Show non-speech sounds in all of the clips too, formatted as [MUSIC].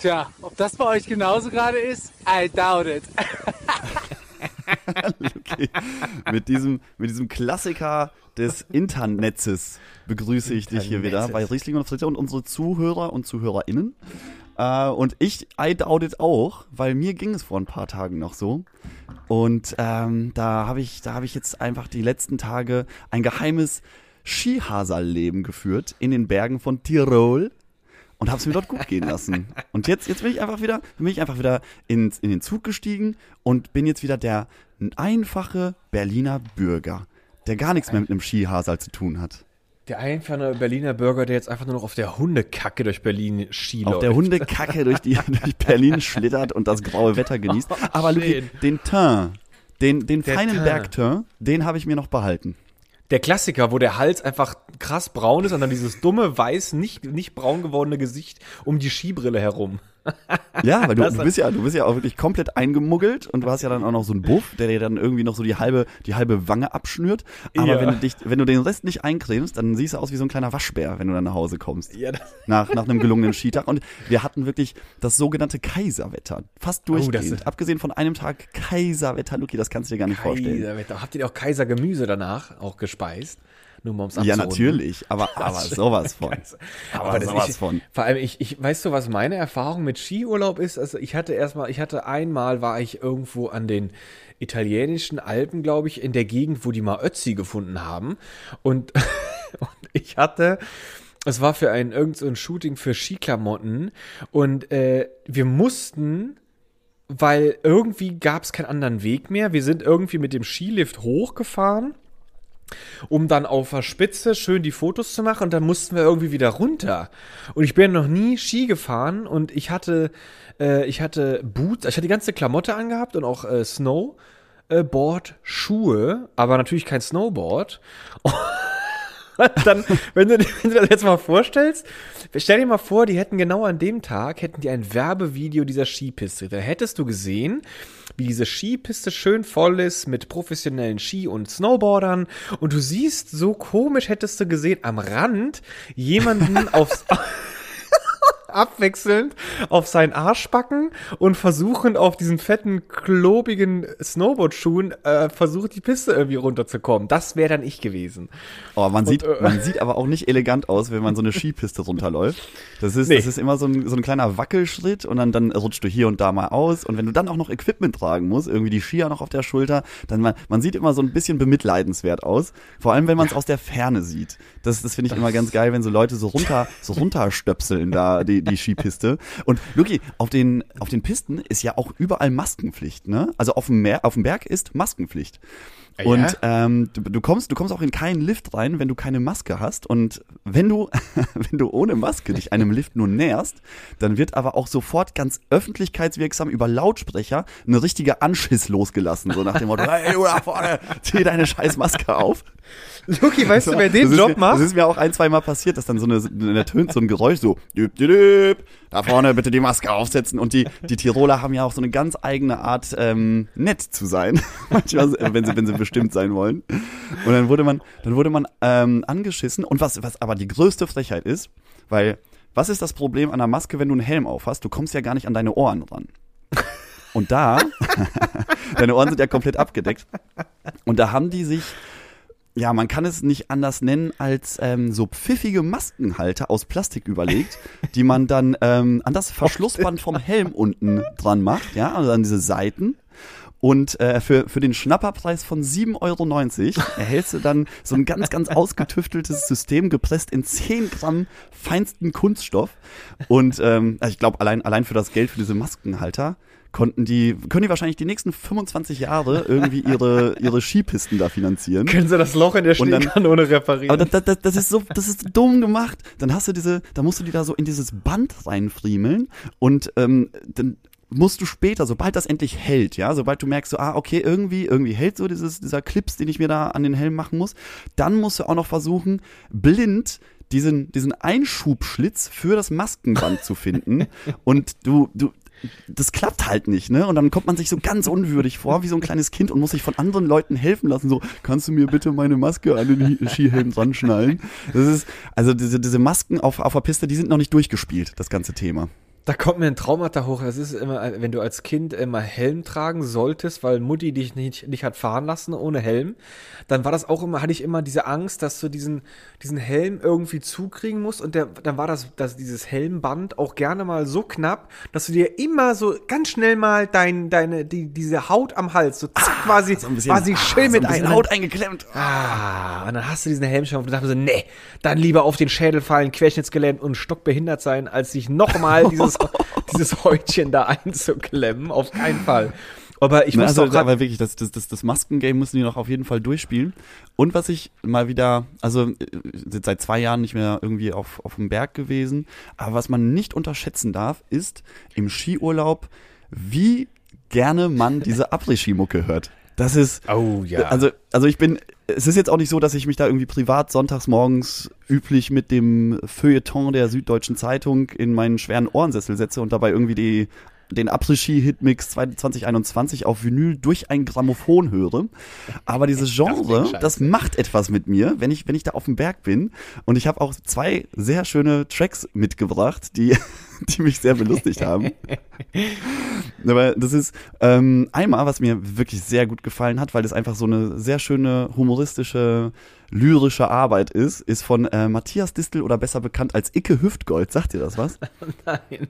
Tja, ob das bei euch genauso gerade ist, I doubt it. [LAUGHS] okay. mit, diesem, mit diesem Klassiker des Internets begrüße ich dich hier wieder bei Riesling und Fritte und unsere Zuhörer und ZuhörerInnen. Äh, und ich, I doubt it auch, weil mir ging es vor ein paar Tagen noch so. Und ähm, da habe ich, da habe ich jetzt einfach die letzten Tage ein geheimes Skihasal-Leben geführt in den Bergen von Tirol und habe es mir dort gut gehen lassen. Und jetzt, jetzt bin ich einfach wieder, bin ich einfach wieder ins, in den Zug gestiegen und bin jetzt wieder der einfache Berliner Bürger, der gar nichts mehr mit einem Skihasal zu tun hat. Der einfache Berliner Bürger, der jetzt einfach nur noch auf der Hundekacke durch Berlin Ski Auf der Hundekacke durch, die, [LAUGHS] durch Berlin schlittert und das graue Wetter genießt. Oh, Aber Luki, den Teint, den, den feinen Bergteint, den habe ich mir noch behalten der Klassiker, wo der Hals einfach krass braun ist und dann dieses dumme, weiß, nicht, nicht braun gewordene Gesicht um die Skibrille herum. [LAUGHS] Ja, weil du, du bist ja, du bist ja auch wirklich komplett eingemuggelt und du hast ja dann auch noch so einen Buff, der dir dann irgendwie noch so die halbe, die halbe Wange abschnürt. Aber ja. wenn du dich, wenn du den Rest nicht eincremst, dann siehst du aus wie so ein kleiner Waschbär, wenn du dann nach Hause kommst. Ja, [LAUGHS] nach, nach einem gelungenen Skitag. Und wir hatten wirklich das sogenannte Kaiserwetter. Fast oh, durchgehend. Oh, Abgesehen von einem Tag Kaiserwetter, Luki, das kannst du dir gar nicht vorstellen. Kaiserwetter. Habt ihr auch Kaisergemüse danach auch gespeist? Nur mal ums Ja, natürlich, [LAUGHS] aber, aber sowas von. aber, aber sowas ich, von. Vor allem, ich, ich, weißt du, was meine Erfahrung mit Skiurlaub ist? Also ich hatte erstmal, ich hatte einmal, war ich irgendwo an den italienischen Alpen, glaube ich, in der Gegend, wo die mal Ötzi gefunden haben. Und, [LAUGHS] und ich hatte, es war für ein irgend so ein Shooting für Skiklamotten und äh, wir mussten weil irgendwie gab es keinen anderen Weg mehr. Wir sind irgendwie mit dem Skilift hochgefahren um dann auf der Spitze schön die Fotos zu machen und dann mussten wir irgendwie wieder runter. Und ich bin noch nie Ski gefahren und ich hatte, äh, ich hatte Boots, ich hatte die ganze Klamotte angehabt und auch äh, Snowboard, Schuhe, aber natürlich kein Snowboard. [LAUGHS] [LAUGHS] dann, wenn du, wenn du das jetzt mal vorstellst, stell dir mal vor, die hätten genau an dem Tag, hätten die ein Werbevideo dieser Skipiste. Da hättest du gesehen, wie diese Skipiste schön voll ist mit professionellen Ski- und Snowboardern und du siehst, so komisch hättest du gesehen, am Rand jemanden [LAUGHS] aufs abwechselnd auf seinen Arschbacken und versuchen auf diesen fetten, klobigen Snowboard-Schuhen äh, versucht, die Piste irgendwie runterzukommen. Das wäre dann ich gewesen. Oh, man, und, sieht, äh, man sieht aber auch nicht elegant aus, wenn man so eine Skipiste runterläuft. Das ist, nee. das ist immer so ein, so ein kleiner Wackelschritt und dann, dann rutschst du hier und da mal aus. Und wenn du dann auch noch Equipment tragen musst, irgendwie die Skier noch auf der Schulter, dann man, man sieht immer so ein bisschen bemitleidenswert aus. Vor allem, wenn man es aus der Ferne sieht. Das, das finde ich immer ganz geil, wenn so Leute so runter, so runterstöpseln da, die, die Skipiste. Und Luki, auf den, auf den Pisten ist ja auch überall Maskenpflicht, ne? Also auf dem, Meer, auf dem Berg ist Maskenpflicht. Ah, ja? Und ähm, du, du, kommst, du kommst auch in keinen Lift rein, wenn du keine Maske hast. Und wenn du, [LAUGHS] wenn du ohne Maske dich einem Lift nur näherst, dann wird aber auch sofort ganz öffentlichkeitswirksam über Lautsprecher eine richtige Anschiss losgelassen. So nach dem Motto, hey, du da vorne, zieh deine scheiß Maske auf. Luki, weißt du, wer den Job mir, macht? Das ist mir auch ein, zwei Mal passiert, dass dann so eine, eine tönt so ein Geräusch so, düb, düb, düb, da vorne bitte die Maske aufsetzen. Und die, die Tiroler haben ja auch so eine ganz eigene Art, ähm, nett zu sein. [LAUGHS] Manchmal, wenn sie, wenn sie bestimmt sein wollen. Und dann wurde man, dann wurde man ähm, angeschissen. Und was, was aber die größte Frechheit ist, weil, was ist das Problem an der Maske, wenn du einen Helm aufhast? Du kommst ja gar nicht an deine Ohren ran. Und da, [LAUGHS] deine Ohren sind ja komplett abgedeckt. Und da haben die sich ja, man kann es nicht anders nennen als ähm, so pfiffige Maskenhalter aus Plastik überlegt, [LAUGHS] die man dann ähm, an das Verschlussband vom Helm unten dran macht, ja, also an diese Seiten. Und äh, für, für den Schnapperpreis von 7,90 Euro erhältst du dann so ein ganz, ganz ausgetüfteltes System, gepresst in 10 Gramm feinsten Kunststoff. Und ähm, also ich glaube, allein, allein für das Geld für diese Maskenhalter konnten die, können die wahrscheinlich die nächsten 25 Jahre irgendwie ihre, [LAUGHS] ihre Skipisten da finanzieren. Können sie das Loch in der Schneekanone reparieren? Aber das, das, das ist so, das ist dumm gemacht. Dann hast du diese, da musst du die da so in dieses Band reinfriemeln und ähm, dann musst du später, sobald das endlich hält, ja, sobald du merkst, so, ah, okay, irgendwie, irgendwie hält so dieses, dieser Clips, den ich mir da an den Helm machen muss, dann musst du auch noch versuchen, blind diesen, diesen Einschubschlitz für das Maskenband zu finden. [LAUGHS] Und du, du, das klappt halt nicht, ne? Und dann kommt man sich so ganz unwürdig vor, wie so ein kleines Kind und muss sich von anderen Leuten helfen lassen. So, kannst du mir bitte meine Maske an den Skihelm dran schnallen? Das ist, also diese, diese Masken auf, auf der Piste, die sind noch nicht durchgespielt, das ganze Thema. Da kommt mir ein Traumata hoch. Das ist immer, wenn du als Kind immer Helm tragen solltest, weil Mutti dich nicht, nicht hat fahren lassen ohne Helm, dann war das auch immer, hatte ich immer diese Angst, dass du diesen, diesen Helm irgendwie zukriegen musst und der, dann war das, das, dieses Helmband auch gerne mal so knapp, dass du dir immer so ganz schnell mal dein, deine, die, diese Haut am Hals, so zack, ah, quasi, so ein bisschen, quasi schön ah, so mit ein Haut eingeklemmt. Ah, und dann hast du diesen Helm schon und dachte so, nee, dann lieber auf den Schädel fallen, querschnittsgelähmt und stockbehindert sein, als sich nochmal [LAUGHS] dieses, [LAUGHS] dieses Häutchen da einzuklemmen. Auf keinen Fall. Aber ich muss also, auch aber wirklich, das, das, das, das Maskengame müssen die noch auf jeden Fall durchspielen. Und was ich mal wieder, also sind seit zwei Jahren nicht mehr irgendwie auf, auf dem Berg gewesen, aber was man nicht unterschätzen darf, ist im Skiurlaub, wie gerne man diese Après-Ski-Mucke hört. Das ist. Oh ja. Also, also ich bin. Es ist jetzt auch nicht so, dass ich mich da irgendwie privat sonntags morgens üblich mit dem Feuilleton der Süddeutschen Zeitung in meinen schweren Ohrensessel setze und dabei irgendwie die den Après-Ski-Hitmix 2021 auf Vinyl durch ein Grammophon höre. Aber dieses Genre, das, das, macht etwas mit mir, wenn ich, wenn ich da auf dem Berg bin. Und ich habe auch zwei sehr schöne Tracks mitgebracht, die, [LAUGHS] die mich sehr belustigt haben. [LAUGHS] Aber das ist ähm, einmal, was mir wirklich sehr gut gefallen hat, weil das einfach so eine sehr schöne humoristische lyrische Arbeit ist, ist von äh, Matthias Distel oder besser bekannt als Icke Hüftgold. Sagt ihr das was? [LAUGHS] Nein.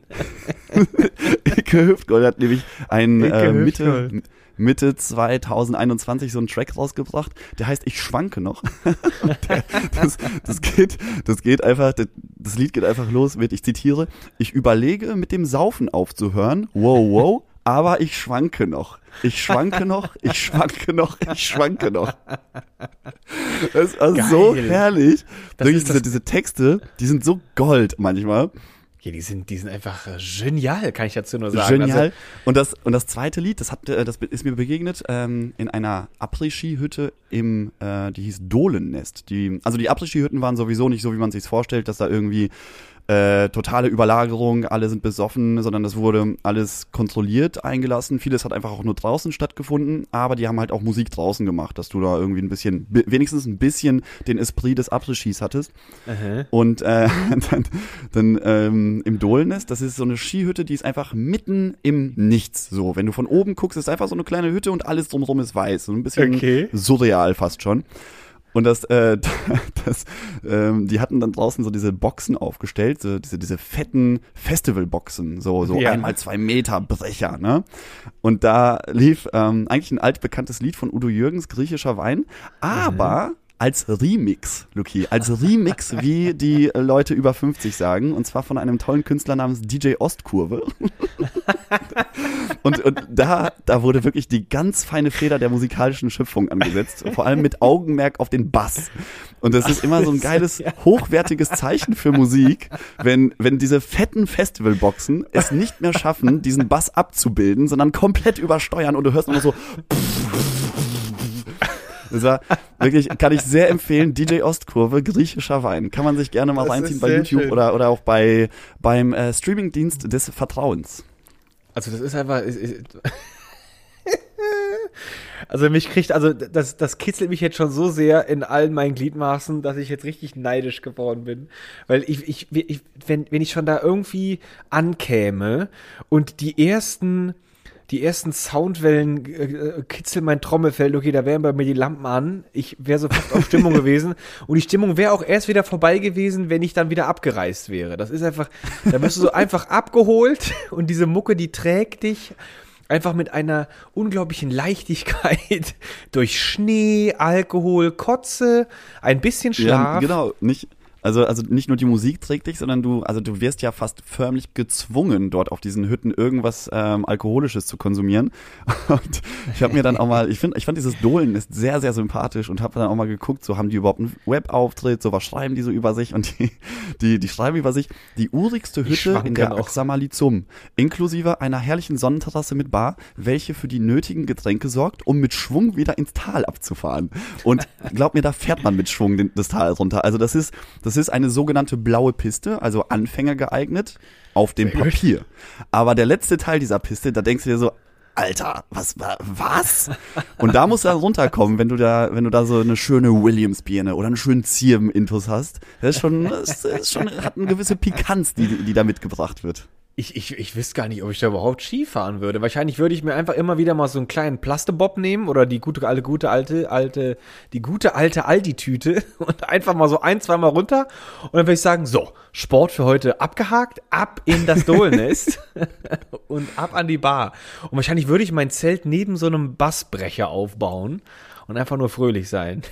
[LAUGHS] Icke Hüftgold hat nämlich ein äh, Mitte, Mitte 2021 so einen Track rausgebracht, der heißt Ich schwanke noch. [LAUGHS] der, das, das, geht, das geht einfach, das Lied geht einfach los mit, ich zitiere, ich überlege mit dem Saufen aufzuhören, wow, wow, aber ich schwanke noch. Ich schwanke noch, ich [LAUGHS] schwanke noch, ich schwanke noch. Das ist also so herrlich. Diese, diese Texte, die sind so Gold manchmal. Ja, die sind, die sind einfach äh, genial, kann ich dazu nur sagen. Genial. Also, und das, und das zweite Lied, das hat, äh, das ist mir begegnet ähm, in einer Après-Ski-Hütte im, äh, die hieß Dolennest. Die, also die Après-Ski-Hütten waren sowieso nicht so, wie man sich vorstellt, dass da irgendwie äh, totale Überlagerung, alle sind besoffen, sondern das wurde alles kontrolliert eingelassen. Vieles hat einfach auch nur draußen stattgefunden, aber die haben halt auch Musik draußen gemacht, dass du da irgendwie ein bisschen, wenigstens ein bisschen den Esprit des Après-Skis hattest. Aha. Und äh, [LAUGHS] dann, dann ähm, im Dolnest, das ist so eine Skihütte, die ist einfach mitten im Nichts. So, wenn du von oben guckst, ist einfach so eine kleine Hütte und alles drumherum ist weiß. So ein bisschen okay. surreal fast schon. Und das, äh, [LAUGHS] das, ähm, die hatten dann draußen so diese Boxen aufgestellt, so diese, diese fetten Festivalboxen, so, so ja. einmal zwei Meter Brecher, ne? Und da lief ähm, eigentlich ein altbekanntes Lied von Udo Jürgens, griechischer Wein, aber mhm als Remix, Luki, als Remix, [LAUGHS] wie die Leute über 50 sagen, und zwar von einem tollen Künstler namens DJ Ostkurve. [LAUGHS] und, und da, da wurde wirklich die ganz feine Feder der musikalischen Schöpfung angesetzt, vor allem mit Augenmerk auf den Bass. Und das ist immer so ein [LAUGHS] geiles, hochwertiges Zeichen für Musik, wenn, wenn diese fetten Festivalboxen es nicht mehr schaffen, diesen Bass abzubilden, sondern komplett übersteuern und du hörst immer so das war wirklich, kann ich sehr empfehlen, DJ Ostkurve, griechischer Wein. Kann man sich gerne mal das reinziehen bei YouTube oder, oder auch bei, beim äh, Streamingdienst des Vertrauens. Also das ist einfach. Ist, ist, [LAUGHS] also mich kriegt, also das, das kitzelt mich jetzt schon so sehr in allen meinen Gliedmaßen, dass ich jetzt richtig neidisch geworden bin. Weil ich, ich, ich wenn, wenn ich schon da irgendwie ankäme und die ersten die ersten Soundwellen äh, kitzeln mein Trommelfell. Okay, da wären bei mir die Lampen an. Ich wäre sofort auf Stimmung [LAUGHS] gewesen. Und die Stimmung wäre auch erst wieder vorbei gewesen, wenn ich dann wieder abgereist wäre. Das ist einfach, da bist du so einfach abgeholt [LAUGHS] und diese Mucke, die trägt dich einfach mit einer unglaublichen Leichtigkeit [LAUGHS] durch Schnee, Alkohol, Kotze, ein bisschen Schlaf. Ja, genau, nicht also, also nicht nur die Musik trägt dich, sondern du, also du wirst ja fast förmlich gezwungen, dort auf diesen Hütten irgendwas ähm, Alkoholisches zu konsumieren. [LAUGHS] Und ich habe mir dann auch mal, ich finde, ich fand dieses Dohlen ist sehr, sehr sympathisch und habe dann auch mal geguckt, so haben die überhaupt einen Webauftritt, so was schreiben die so über sich und die, die, die schreiben über sich, die urigste Hütte in der Oxamalizum, inklusive einer herrlichen Sonnenterrasse mit Bar, welche für die nötigen Getränke sorgt, um mit Schwung wieder ins Tal abzufahren. Und glaub mir, da fährt man mit Schwung den, das Tal runter. Also das ist, das das ist eine sogenannte blaue Piste, also Anfänger geeignet, auf dem Papier. Aber der letzte Teil dieser Piste, da denkst du dir so, Alter, was, was? Und da musst du dann runterkommen, wenn du da, wenn du da so eine schöne Williams-Birne oder einen schönen Zirben-Intus hast. Das ist schon, das ist schon, hat eine gewisse Pikanz, die, die da mitgebracht wird. Ich, ich, ich wüsste gar nicht, ob ich da überhaupt Ski fahren würde. Wahrscheinlich würde ich mir einfach immer wieder mal so einen kleinen Plastebob nehmen oder die gute alte, gute alte, alte, die gute alte Aldi-Tüte [LAUGHS] und einfach mal so ein, zweimal runter. Und dann würde ich sagen, so, Sport für heute abgehakt, ab in das Dohlnest [LAUGHS] und ab an die Bar. Und wahrscheinlich würde ich mein Zelt neben so einem Bassbrecher aufbauen und einfach nur fröhlich sein.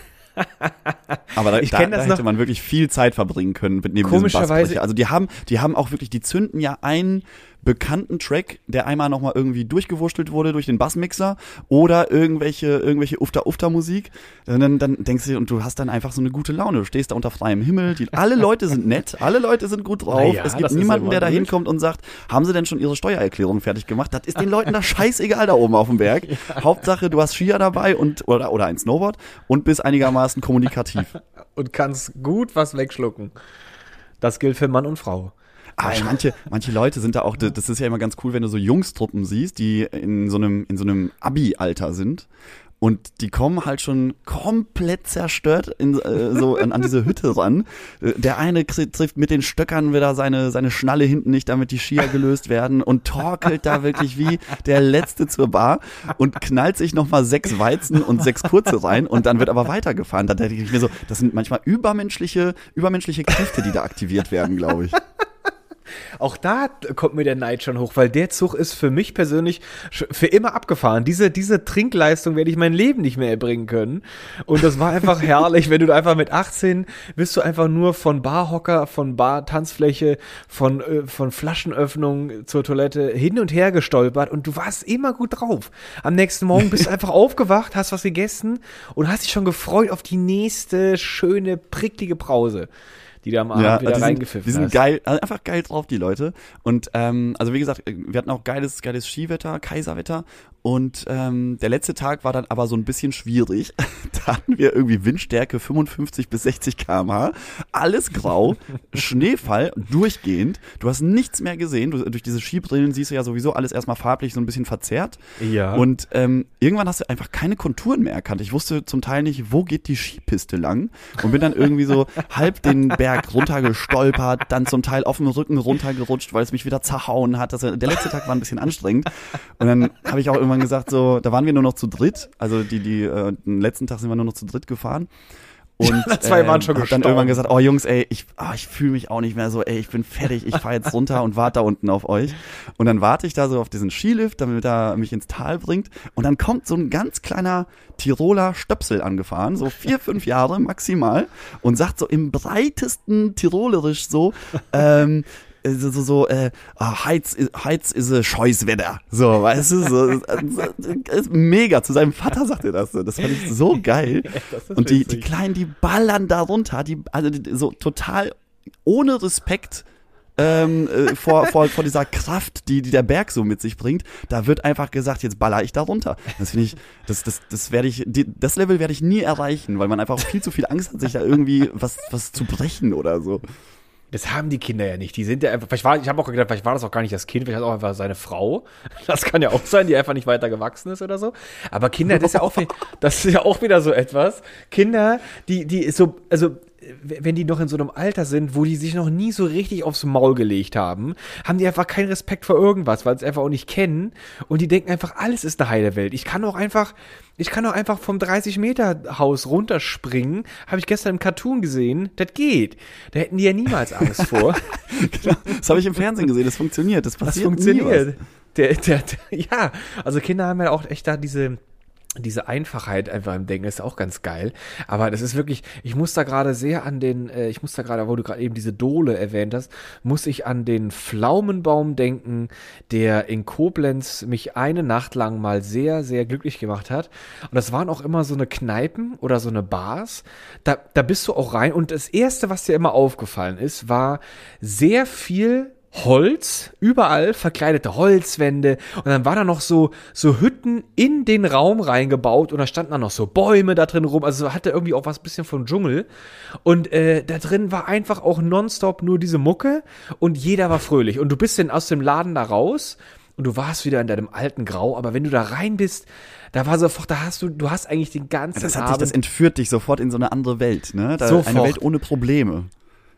Aber da, ich da, das da hätte man wirklich viel Zeit verbringen können mit neben Komischerweise. Also die haben, die haben auch wirklich, die zünden ja einen bekannten Track, der einmal nochmal irgendwie durchgewurschtelt wurde durch den Bassmixer oder irgendwelche, irgendwelche Ufter-Ufter-Musik. Dann, dann denkst du, und du hast dann einfach so eine gute Laune. Du stehst da unter freiem Himmel. Die, alle Leute sind nett, alle Leute sind gut drauf. Ja, es gibt niemanden, der da hinkommt und sagt, haben sie denn schon ihre Steuererklärung fertig gemacht? Das ist den Leuten da [LAUGHS] scheißegal da oben auf dem Berg. Ja. Hauptsache, du hast Skier dabei und, oder, oder ein Snowboard und bist einigermaßen kommunikativ. und kannst gut was wegschlucken. Das gilt für Mann und Frau. Aber manche, manche Leute sind da auch, das ist ja immer ganz cool, wenn du so Jungstruppen siehst, die in so einem, in so einem Abi-Alter sind. Und die kommen halt schon komplett zerstört in, äh, so an, an diese Hütte ran. Der eine trifft mit den Stöckern wieder seine, seine Schnalle hinten nicht, damit die Skier gelöst werden und torkelt da wirklich wie der Letzte zur Bar und knallt sich nochmal sechs Weizen und sechs kurze rein und dann wird aber weitergefahren. Da denke ich mir so, das sind manchmal übermenschliche, übermenschliche Kräfte, die da aktiviert werden, glaube ich. Auch da kommt mir der Neid schon hoch, weil der Zug ist für mich persönlich für immer abgefahren. Diese, diese Trinkleistung werde ich mein Leben nicht mehr erbringen können. Und das war einfach [LAUGHS] herrlich, wenn du einfach mit 18 bist du einfach nur von Barhocker, von Bar-Tanzfläche, von, äh, von Flaschenöffnung zur Toilette hin und her gestolpert und du warst immer gut drauf. Am nächsten Morgen bist du [LAUGHS] einfach aufgewacht, hast was gegessen und hast dich schon gefreut auf die nächste schöne, pricklige Brause die da am Abend ja, wieder reingepfiffen Die sind geil, also einfach geil drauf, die Leute. Und ähm, also wie gesagt, wir hatten auch geiles, geiles Skiwetter, Kaiserwetter und ähm, der letzte Tag war dann aber so ein bisschen schwierig. [LAUGHS] da hatten wir irgendwie Windstärke 55 bis 60 km/h. Alles grau, [LAUGHS] Schneefall durchgehend. Du hast nichts mehr gesehen. Du, durch diese Skibrillen siehst du ja sowieso alles erstmal farblich so ein bisschen verzerrt. Ja. Und ähm, irgendwann hast du einfach keine Konturen mehr erkannt. Ich wusste zum Teil nicht, wo geht die Skipiste lang. Und bin dann irgendwie so [LAUGHS] halb den Berg runtergestolpert, dann zum Teil auf dem Rücken runtergerutscht, weil es mich wieder zerhauen hat. Das, der letzte Tag war ein bisschen anstrengend. Und dann habe ich auch irgendwann gesagt, so, da waren wir nur noch zu dritt. Also die, die, äh, den letzten Tag sind wir nur noch zu dritt gefahren. Und zwei waren schon äh, hab dann irgendwann gesagt, oh Jungs, ey, ich, oh, ich fühle mich auch nicht mehr so, ey, ich bin fertig, ich fahre jetzt runter und warte da unten auf euch. Und dann warte ich da so auf diesen Skilift, damit er mich ins Tal bringt. Und dann kommt so ein ganz kleiner Tiroler Stöpsel angefahren, so vier, fünf Jahre maximal, und sagt so im breitesten Tirolerisch so, ähm, äh, so, so, so äh, ah, Heiz, Heiz ist a Scheußwetter. So, weißt du, so, ist mega. Zu seinem Vater sagt er das. Das fand ich so [LAUGHS] geil. Und die, die Kleinen, die ballern da runter, die, also die, so total ohne Respekt ähm, äh, vor, vor, vor dieser Kraft, die, die der Berg so mit sich bringt, da wird einfach gesagt, jetzt baller ich da runter. Das finde ich, das, das, das werde ich, die, das Level werde ich nie erreichen, weil man einfach viel zu viel Angst hat, sich da irgendwie was, was zu brechen oder so. Das haben die Kinder ja nicht. Die sind ja einfach. Vielleicht war, ich habe auch gedacht, vielleicht war das auch gar nicht das Kind, vielleicht auch einfach seine Frau. [LAUGHS] Das kann ja auch sein, die einfach nicht weiter gewachsen ist oder so. Aber Kinder, das ist ja auch, [LAUGHS] das ist ja auch wieder so etwas. Kinder, die, die so, also wenn die noch in so einem Alter sind, wo die sich noch nie so richtig aufs Maul gelegt haben, haben die einfach keinen Respekt vor irgendwas, weil sie es einfach auch nicht kennen und die denken einfach, alles ist eine heile Welt. Ich kann auch einfach, ich kann auch einfach vom 30 Meter Haus runterspringen. Habe ich gestern im Cartoon gesehen. Das geht. Da hätten die ja niemals Angst [LAUGHS] vor. genau. Das habe ich im Fernsehen gesehen. Das funktioniert. Das passiert. Das funktioniert. Der, der, der, ja, also Kinder haben ja auch echt da diese diese Einfachheit einfach im Denken ist auch ganz geil. Aber das ist wirklich, ich muss da gerade sehr an den, äh, ich muss da gerade, wo du gerade eben diese Dole erwähnt hast, muss ich an den Pflaumenbaum denken, der in Koblenz mich eine Nacht lang mal sehr, sehr glücklich gemacht hat. Und das waren auch immer so eine Kneipen oder so eine Bars. Da, da bist du auch rein. Und das erste, was dir immer aufgefallen ist, war sehr viel Holz, überall verkleidete Holzwände. Und dann war da noch so so Hütten in den Raum reingebaut und da standen dann noch so Bäume da drin rum, also hatte irgendwie auch was bisschen von Dschungel. Und äh, da drin war einfach auch nonstop nur diese Mucke und jeder war fröhlich. Und du bist dann aus dem Laden da raus und du warst wieder in deinem alten Grau, aber wenn du da rein bist, da war sofort, da hast du, du hast eigentlich den ganzen das hat Abend, dich, das entführt dich sofort in so eine andere Welt, ne? Da, sofort. Eine Welt ohne Probleme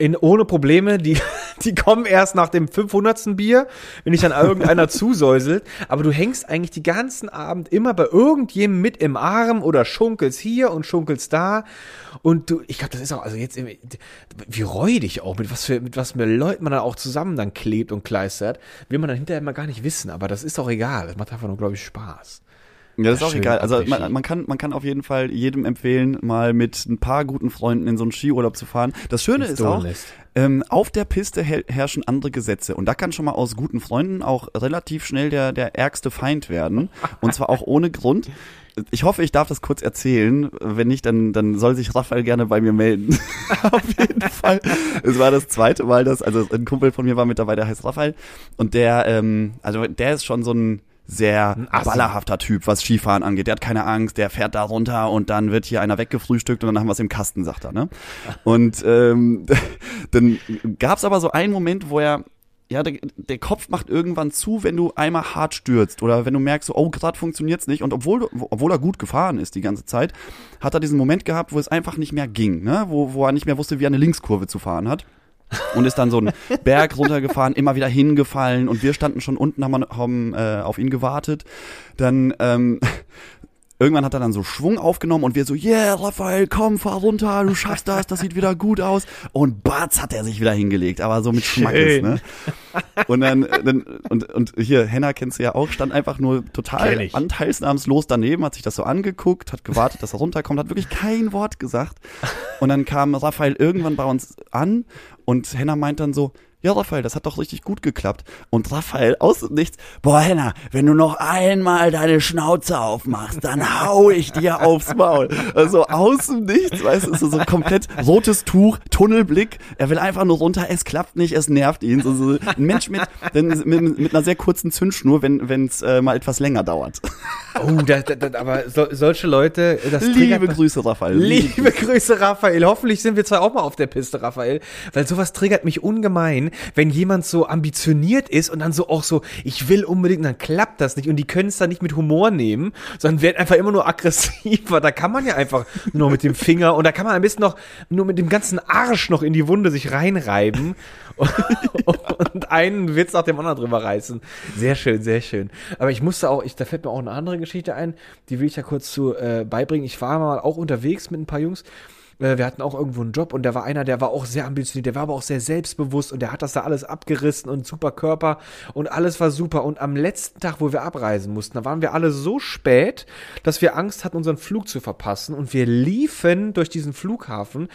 in, ohne Probleme, die, [LAUGHS] Die kommen erst nach dem 500. Bier, wenn ich dann irgendeiner zusäuselt. Aber du hängst eigentlich die ganzen Abend immer bei irgendjemandem mit im Arm oder schunkelst hier und schunkelst da. Und du, ich glaube, das ist auch, also jetzt, wie räudig auch, mit was für, mit was für Leuten man dann auch zusammen dann klebt und kleistert, will man dann hinterher mal gar nicht wissen. Aber das ist auch egal. Das macht einfach nur, glaube ich, Spaß. Ja, das ist auch egal. Also man, man, kann, man kann auf jeden Fall jedem empfehlen, mal mit ein paar guten Freunden in so einen Skiurlaub zu fahren. Das Schöne ist auch, ähm, auf der Piste herrschen andere Gesetze. Und da kann schon mal aus guten Freunden auch relativ schnell der, der ärgste Feind werden. Und zwar auch ohne Grund. Ich hoffe, ich darf das kurz erzählen. Wenn nicht, dann, dann soll sich Raphael gerne bei mir melden. [LAUGHS] Auf jeden Fall. Es war das zweite Mal, dass, also ein Kumpel von mir war mit dabei, der heißt Raphael. Und der, ähm, also der ist schon so ein, sehr ballerhafter Typ, was Skifahren angeht. Der hat keine Angst, der fährt da runter und dann wird hier einer weggefrühstückt und dann haben wir es im Kasten, sagt er. Ne? [LAUGHS] Und ähm, [LAUGHS] dann gab's aber so einen Moment, wo er ja, der, der Kopf macht irgendwann zu, wenn du einmal hart stürzt oder wenn du merkst, oh, gerade funktioniert's nicht. Und obwohl, obwohl er gut gefahren ist die ganze Zeit, hat er diesen Moment gehabt, wo es einfach nicht mehr ging, ne? wo, wo er nicht mehr wusste, wie er eine Linkskurve zu fahren hat und ist dann so einen Berg runtergefahren, immer wieder hingefallen und wir standen schon unten, haben, haben äh, auf ihn gewartet. Dann ähm, irgendwann hat er dann so Schwung aufgenommen und wir so, yeah, Raphael, komm, fahr runter, du [LAUGHS] schaffst das, das sieht wieder gut aus. Und batz hat er sich wieder hingelegt, aber so mit Schmackes, ne? Und dann, dann und, und hier, Henna kennst du ja auch, stand einfach nur total anteilsnahmslos daneben, hat sich das so angeguckt, hat gewartet, dass er runterkommt, hat wirklich kein Wort gesagt. Und dann kam Raphael irgendwann bei uns an und Henna meint dann so, ja, Raphael, das hat doch richtig gut geklappt. Und Raphael aus nichts, boah, Henna, wenn du noch einmal deine Schnauze aufmachst, dann hau ich dir aufs Maul. Also aus dem Nichts, weißt du, so, so komplett rotes Tuch, Tunnelblick. Er will einfach nur runter, es klappt nicht, es nervt ihn. So, so ein Mensch mit, mit, mit einer sehr kurzen Zündschnur, wenn es äh, mal etwas länger dauert. Oh, da, da, da, aber so, solche Leute, das Liebe Grüße, Raphael. Liebe, Liebe Grüße, Raphael. Hoffentlich sind wir zwar auch mal auf der Piste, Raphael, weil sowas triggert mich ungemein wenn jemand so ambitioniert ist und dann so auch so, ich will unbedingt, dann klappt das nicht und die können es dann nicht mit Humor nehmen, sondern werden einfach immer nur aggressiver. Da kann man ja einfach nur mit dem Finger und da kann man ein bisschen noch nur mit dem ganzen Arsch noch in die Wunde sich reinreiben und, [LAUGHS] und einen Witz nach dem anderen drüber reißen. Sehr schön, sehr schön. Aber ich musste auch, ich, da fällt mir auch eine andere Geschichte ein, die will ich ja kurz zu äh, beibringen. Ich war mal auch unterwegs mit ein paar Jungs äh, wir hatten auch irgendwo einen Job und der war einer, der war auch sehr ambitioniert, der war aber auch sehr selbstbewusst und der hat das da alles abgerissen und super Körper und alles war super. Und am letzten Tag, wo wir abreisen mussten, da waren wir alle so spät, dass wir Angst hatten, unseren Flug zu verpassen und wir liefen durch diesen Flughafen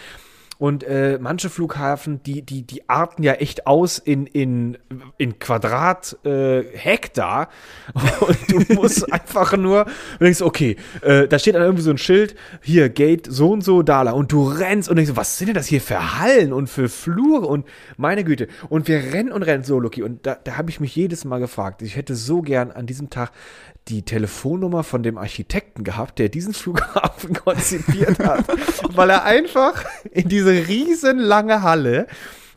und äh, manche Flughafen, die, die, die arten ja echt aus in, in, in Quadrat äh, Hektar. [LAUGHS] Und du musst [LAUGHS] einfach nur, du denkst, okay, äh, da steht dann irgendwie so ein Schild, hier, Gate so und so, da. Und du rennst und denkst, was sind denn das hier für Hallen und für Flure und meine Güte. Und wir rennen und rennen so, Lucky. Und da, da habe ich mich jedes Mal gefragt, ich hätte so gern an diesem Tag die Telefonnummer von dem Architekten gehabt, der diesen Flughafen [LAUGHS] konzipiert hat, weil er einfach in diese riesenlange Halle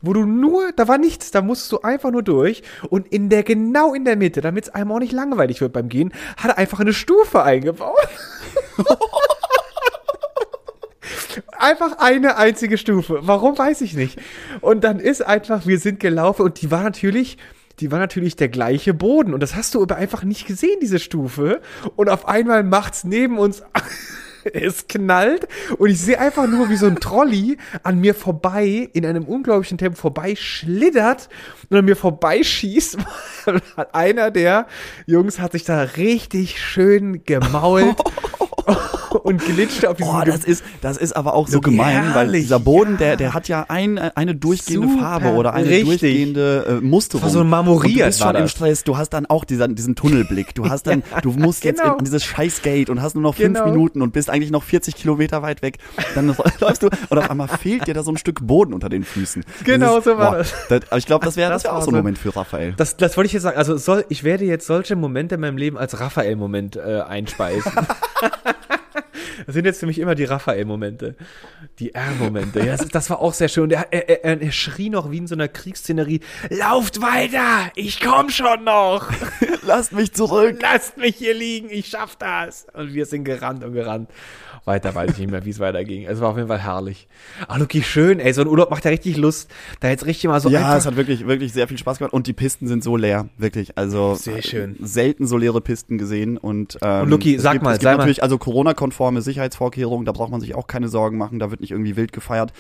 wo du nur, da war nichts, da musstest du einfach nur durch und in der, genau in der Mitte, damit es einem auch nicht langweilig wird beim Gehen, hat er einfach eine Stufe eingebaut. [LAUGHS] einfach eine einzige Stufe. Warum weiß ich nicht. Und dann ist einfach, wir sind gelaufen und die war natürlich, die war natürlich der gleiche Boden. Und das hast du aber einfach nicht gesehen, diese Stufe. Und auf einmal macht's neben uns. [LAUGHS] es knallt und ich sehe einfach nur, wie so ein Trolley an mir vorbei, in einem unglaublichen Tempo vorbei schlittert und an mir vorbeischießt. [LAUGHS] Einer der Jungs hat sich da richtig schön gemault. [LAUGHS] und glitscht auf diesem. Oh, das ist, das ist aber auch so gemein, herrlich, weil dieser Boden, ja. der, der hat ja ein, eine durchgehende Super, Farbe oder eine richtig. durchgehende äh, Musterung. So marmoriert. Und du bist schon im Stress. Du hast dann auch diesen, diesen Tunnelblick. Du hast dann, [LAUGHS] ja, du musst genau. jetzt in, in dieses Scheißgate und hast nur noch fünf genau. Minuten und bist eigentlich noch 40 Kilometer weit weg. Dann [LAUGHS] läufst du und auf einmal fehlt dir da so ein Stück Boden unter den Füßen. Genau, ist, so war boah, das. das. Aber ich glaube, das wäre das wär auch so ein Moment für Raphael. Das, das wollte ich jetzt sagen. Also soll, ich werde jetzt solche Momente in meinem Leben als Raphael-Moment äh, einspeisen. [LAUGHS] Das sind jetzt nämlich immer die Raphael-Momente. Die R-Momente. Ja, das, das, war auch sehr schön. Und er, er, er, er, schrie noch wie in so einer Kriegsszenerie: Lauft weiter! Ich komm schon noch! [LAUGHS] Lasst mich zurück! Lasst mich hier liegen! Ich schaff das! Und wir sind gerannt und gerannt. Weiter weiß ich nicht mehr, wie es weiterging. Es war auf jeden Fall herrlich. Ach, Luki, schön, ey. So ein Urlaub macht ja richtig Lust. Da jetzt richtig mal so. Ja, es hat wirklich, wirklich sehr viel Spaß gemacht. Und die Pisten sind so leer, wirklich. Also sehr schön. selten so leere Pisten gesehen. Und, ähm, und Luki, sag gibt, mal, es gibt natürlich also Corona-konforme Sicherheitsvorkehrungen. Da braucht man sich auch keine Sorgen machen. Da wird nicht irgendwie wild gefeiert.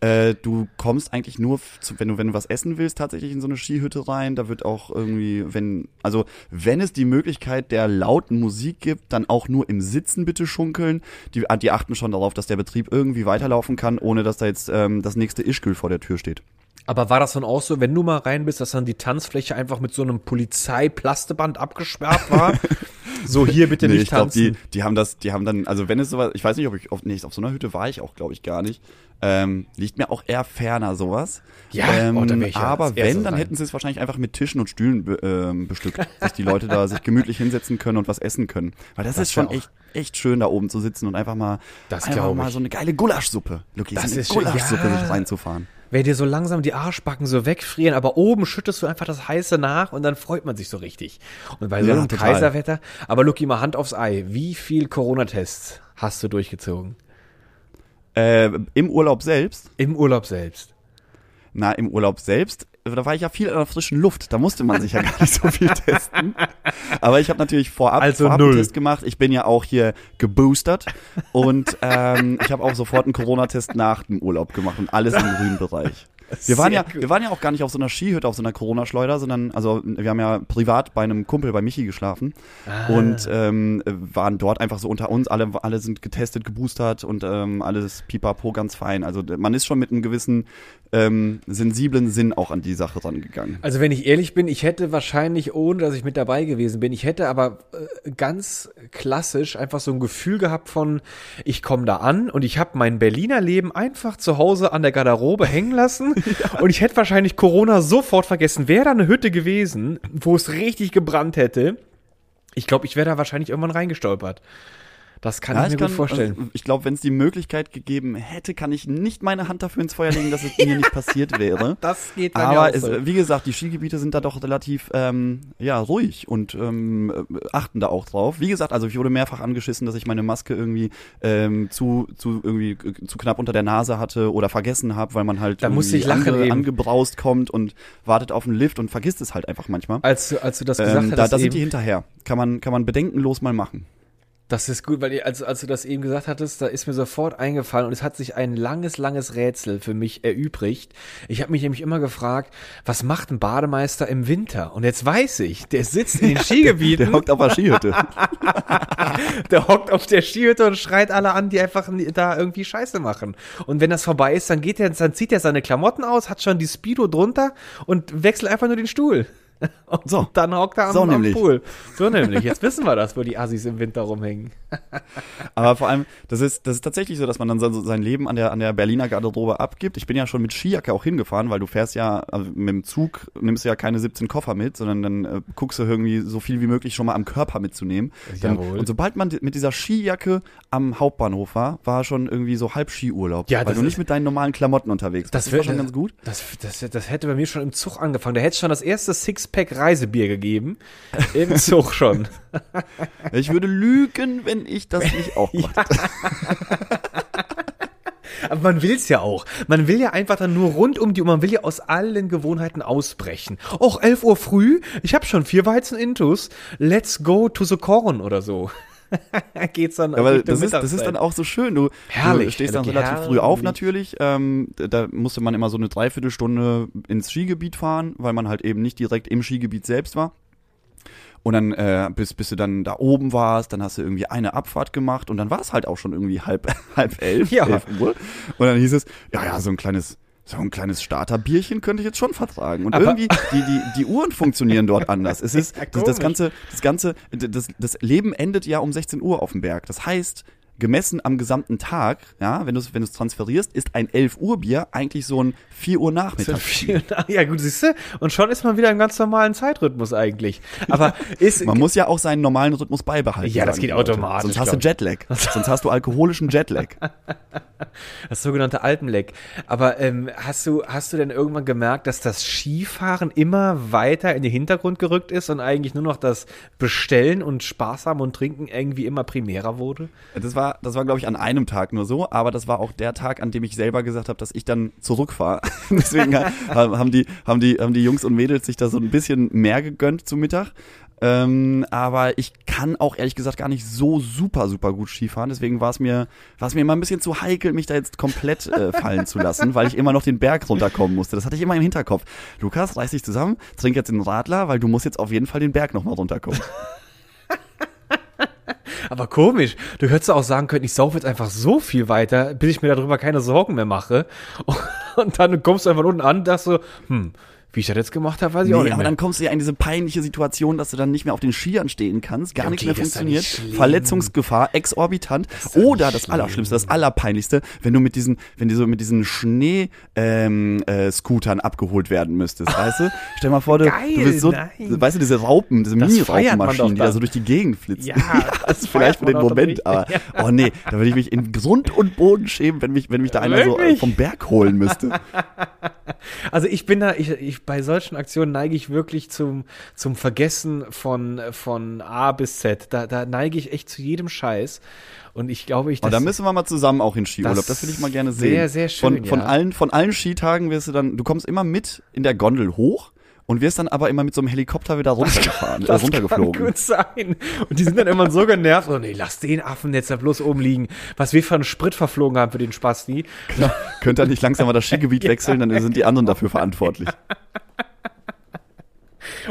Äh, du kommst eigentlich nur, zu, wenn du wenn du was essen willst, tatsächlich in so eine Skihütte rein. Da wird auch irgendwie, wenn also wenn es die Möglichkeit der lauten Musik gibt, dann auch nur im Sitzen bitte schunkeln. Die, die achten schon darauf, dass der Betrieb irgendwie weiterlaufen kann, ohne dass da jetzt ähm, das nächste Ischgl vor der Tür steht. Aber war das dann auch so, wenn du mal rein bist, dass dann die Tanzfläche einfach mit so einem Polizeiplasteband abgesperrt war? [LAUGHS] so hier bitte nee, nicht ich tanzen. Glaub, die, die haben das, die haben dann, also wenn es sowas, ich weiß nicht, ob ich auf, nee, auf so einer Hütte war ich auch, glaube ich, gar nicht. Ähm, liegt mir auch eher ferner sowas. Ja, ähm, oh, ja aber wenn, dann hätten sie es wahrscheinlich einfach mit Tischen und Stühlen be, ähm, bestückt, dass die Leute da [LAUGHS] sich gemütlich hinsetzen können und was essen können. Weil das, das ist schon echt echt schön da oben zu sitzen und einfach mal das einfach mal so eine geile Gulaschsuppe, Luki, das so ist Gulaschsuppe ja. sich reinzufahren. Wenn dir so langsam die Arschbacken so wegfrieren, aber oben schüttest du einfach das Heiße nach und dann freut man sich so richtig. Und bei so ja, einem total. Kaiserwetter, aber Luki, mal Hand aufs Ei, wie viel Corona-Tests hast du durchgezogen? Äh, Im Urlaub selbst? Im Urlaub selbst. Na, im Urlaub selbst, da war ich ja viel in der frischen Luft. Da musste man sich ja gar nicht so viel [LAUGHS] testen. Aber ich habe natürlich vorab, also vorab einen Test gemacht. Ich bin ja auch hier geboostert. Und [LAUGHS] ähm, ich habe auch sofort einen Corona-Test nach dem Urlaub gemacht und alles im grünen Bereich. Wir waren ja, wir waren ja auch gar nicht auf so einer Skihütte, auf so einer Corona-Schleuder, sondern, also wir haben ja privat bei einem Kumpel bei Michi geschlafen ah. und ähm, waren dort einfach so unter uns. Alle, alle sind getestet, geboostert und ähm, alles pipapo ganz fein. Also man ist schon mit einem gewissen ähm, sensiblen Sinn auch an die Sache rangegangen. Also wenn ich ehrlich bin, ich hätte wahrscheinlich, ohne dass ich mit dabei gewesen bin, ich hätte aber äh, ganz klassisch einfach so ein Gefühl gehabt von, ich komme da an und ich habe mein Berliner Leben einfach zu Hause an der Garderobe hängen lassen [LAUGHS] ja. und ich hätte wahrscheinlich Corona sofort vergessen. Wäre da eine Hütte gewesen, wo es richtig gebrannt hätte, ich glaube, ich wäre da wahrscheinlich irgendwann reingestolpert. Das kann ja, ich mir ich kann, gut vorstellen. Also ich glaube, wenn es die Möglichkeit gegeben hätte, kann ich nicht meine Hand dafür ins Feuer legen, dass es mir nicht passiert wäre. [LAUGHS] Das geht bei Aber es, so. wie gesagt, die Skigebiete sind da doch relativ ähm, ja ruhig und ähm, achten da auch drauf. Wie gesagt, also ich wurde mehrfach angeschissen, dass ich meine Maske irgendwie ähm, zu zu irgendwie äh, zu knapp unter der Nase hatte oder vergessen habe, weil man halt da muss ich lachen ange, angebraust kommt und wartet auf einen Lift und vergisst es halt einfach manchmal. Als du als du das gesagt ähm, hast, da, da sind die hinterher. Kann man kann man bedenkenlos mal machen. Das ist gut, weil als, als du das eben gesagt hattest, da ist mir sofort eingefallen und es hat sich ein langes, langes Rätsel für mich erübrigt. Ich habe mich nämlich immer gefragt, was macht ein Bademeister im Winter? Und jetzt weiß ich, der sitzt in den [LAUGHS] Skigebieten. Der hockt auf der Skihütte. [LAUGHS] der hockt auf der Skihütte und schreit alle an, die einfach da irgendwie Scheiße machen. Und wenn das vorbei ist, dann geht er, dann zieht er seine Klamotten aus, hat schon die Speedo drunter und wechselt einfach nur den Stuhl. [LAUGHS] Und so, dann hockt er am, so am Pool. So nämlich. Jetzt wissen wir das, wo die Assis im Winter rumhängen. [LAUGHS] Aber vor allem, das ist, das ist tatsächlich so, dass man dann sein Leben an der, an der Berliner Garderobe abgibt. Ich bin ja schon mit Skijacke auch hingefahren, weil du fährst ja, also mit dem Zug nimmst du ja keine 17 Koffer mit, sondern dann äh, guckst du irgendwie so viel wie möglich schon mal am Körper mitzunehmen. Dann, und sobald man mit dieser Skijacke am Hauptbahnhof war, war schon irgendwie so halb Skiurlaub. Ja, weil du nicht mit deinen normalen Klamotten unterwegs bist. Das, das war schon ganz gut. Das, das, das hätte bei mir schon im Zug angefangen. Da hätte schon das erste Six Sixpack Reisebier gegeben. Im Zug schon. [LAUGHS] Ich würde lügen, wenn ich das nicht auch mache. [LAUGHS] Aber man will es ja auch. Man will ja einfach dann nur rund um die Uhr, man will ja aus allen Gewohnheiten ausbrechen. Och, 11 Uhr früh, ich habe schon vier Weizen Intus, let's go to the corn oder so. [LAUGHS] geht's dann ja, weil das ist, das ist dann auch so schön. Du, herrlich, du stehst dann relativ herrlich. früh auf natürlich. Ähm, da musste man immer so eine Dreiviertelstunde ins Skigebiet fahren, weil man halt eben nicht direkt im Skigebiet selbst war. Und dann, äh, bis, bis du dann da oben warst, dann hast du irgendwie eine Abfahrt gemacht und dann war es halt auch schon irgendwie halb, [LAUGHS] halb elf, ja. elf Uhr. Und dann hieß es, ja, ja, so ein kleines so ein kleines Starterbierchen könnte ich jetzt schon vertragen. Und Aber irgendwie, die, die, die Uhren funktionieren dort anders. Es [LAUGHS] ist, das, das ganze, das ganze, das, das Leben endet ja um 16 Uhr auf dem Berg. Das heißt, gemessen am gesamten Tag, ja, wenn du es wenn transferierst, ist ein 11 Uhr Bier eigentlich so ein 4 Uhr Nachmittag. ja, gut, siehst du? Und schon ist man wieder im ganz normalen Zeitrhythmus eigentlich. Aber [LAUGHS] ist. man muss ja auch seinen normalen Rhythmus beibehalten. Ja, das geht automatisch. Sonst hast du Jetlag. [LAUGHS] Sonst hast du alkoholischen Jetlag. [LAUGHS] Das sogenannte Alpenleck. Aber ähm, hast du, hast du denn irgendwann gemerkt, dass das Skifahren immer weiter in den Hintergrund gerückt ist und eigentlich nur noch das Bestellen und Spaß haben und Trinken irgendwie immer primärer wurde? Das war das war, glaube ich, an einem Tag nur so, aber das war auch der Tag, an dem ich selber gesagt habe, dass ich dann zurückfahre. [LAUGHS] Deswegen haben die, haben die, haben die Jungs und Mädels sich da so ein bisschen mehr gegönnt zu Mittag. Ähm, aber ich kann auch ehrlich gesagt gar nicht so super, super gut Skifahren. Deswegen war es mir, war es mir immer ein bisschen zu heikel, mich da jetzt komplett äh, fallen zu lassen, weil ich immer noch den Berg runterkommen musste. Das hatte ich immer im Hinterkopf. Lukas, reiß dich zusammen, trink jetzt den Radler, weil du musst jetzt auf jeden Fall den Berg nochmal runterkommen. [LAUGHS] Aber komisch, du hättest auch sagen können, ich saufe jetzt einfach so viel weiter, bis ich mir darüber keine Sorgen mehr mache. [LAUGHS] Und dann kommst du einfach unten an sagst so, hm, wie ich das jetzt gemacht habe, weiß ich nee, auch nicht. Aber mehr. dann kommst du ja in diese peinliche Situation, dass du dann nicht mehr auf den Skiern stehen kannst, gar okay, nichts mehr funktioniert, Verletzungsgefahr exorbitant. Das Oder das Allerschlimmste, das Allerpeinlichste, wenn du mit diesen, wenn die so mit diesen Schnee-Scootern ähm, äh, abgeholt werden müsstest, weißt du? [LAUGHS] Stell mal vor, du, Geil, du bist so, nein. weißt du, diese Raupen, diese Mini-Raupenmaschinen, die da so durch die Gegend flitzen. Ja, [LAUGHS] das ist vielleicht für den Moment, aber [LAUGHS] oh nee, da würde ich mich in Grund und Boden schämen, wenn mich, wenn mich da einer Wirklich? so vom Berg holen müsste. Also ich bin da, ich, ich bei solchen Aktionen neige ich wirklich zum, zum Vergessen von, von A bis Z. Da, da neige ich echt zu jedem Scheiß. Und ich glaube, ich. Oh, da müssen wir mal zusammen auch in Skiurlaub. Das, das will ich mal gerne sehen. Sehr, sehr schön. Von, von ja. allen, von allen Skitagen wirst du dann, du kommst immer mit in der Gondel hoch und wirst dann aber immer mit so einem Helikopter wieder runtergefahren, das äh, runtergeflogen. Kann gut sein. Und die sind dann immer so genervt, oh nee, lass den Affen jetzt da bloß oben liegen. Was wir für einen Sprit verflogen haben für den Spasti. Klar, könnt ihr nicht langsam mal das Skigebiet [LAUGHS] wechseln, dann sind die anderen dafür verantwortlich. [LAUGHS]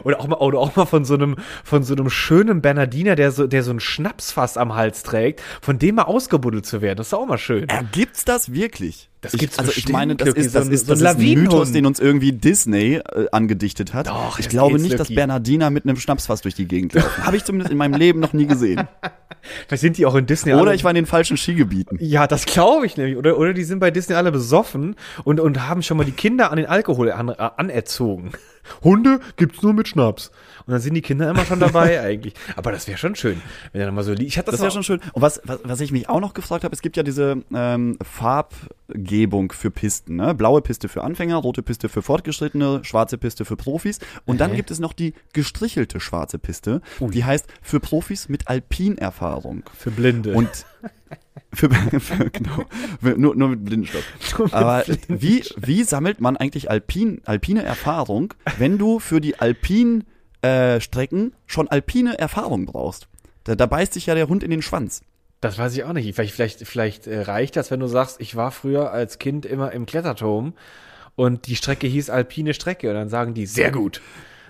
Oder auch mal, oder auch mal von so einem, von so einem schönen Bernardiner, der so, der so ein Schnapsfass am Hals trägt, von dem mal ausgebuddelt zu werden. Das ist auch mal schön. Ja, gibt's das wirklich? Das gibt's ich, Also ich meine, das ist, das ist, das ist ein Mythos, den uns irgendwie Disney äh, angedichtet hat. Doch, ich glaube nicht, dass Bernardiner mit einem Schnapsfass durch die Gegend laufen. Habe ich zumindest in meinem Leben noch nie gesehen. [LAUGHS] Vielleicht sind die auch in Disney. Oder ich war in den falschen Skigebieten. Ja, das glaube ich nämlich. Oder, oder die sind bei Disney alle besoffen und, und haben schon mal die Kinder an den Alkohol an, anerzogen. Hunde gibt's nur mit Schnaps. Und dann sind die Kinder immer schon dabei [LAUGHS] eigentlich. Aber das wäre schon schön, wenn er dann mal so Ich hatte das, das wäre schon schön. Und was, was, was ich mich auch noch gefragt habe, es gibt ja diese ähm, Farbgebung für Pisten. Ne? Blaue Piste für Anfänger, rote Piste für Fortgeschrittene, schwarze Piste für Profis. Und dann gibt es noch die gestrichelte schwarze Piste. Ui. Die heißt für Profis mit Alpinerfahrung. Für Blinde. Und für, [LAUGHS] für, genau, nur, nur mit Blindenstock. [LAUGHS] Aber wie, wie sammelt man eigentlich Alpin, alpine Erfahrung, wenn du für die alpinen äh, Strecken schon alpine Erfahrung brauchst? Da, da beißt sich ja der Hund in den Schwanz. Das weiß ich auch nicht. Vielleicht, vielleicht, vielleicht äh, reicht das, wenn du sagst, ich war früher als Kind immer im Kletterturm und die Strecke hieß alpine Strecke und dann sagen die, sehr gut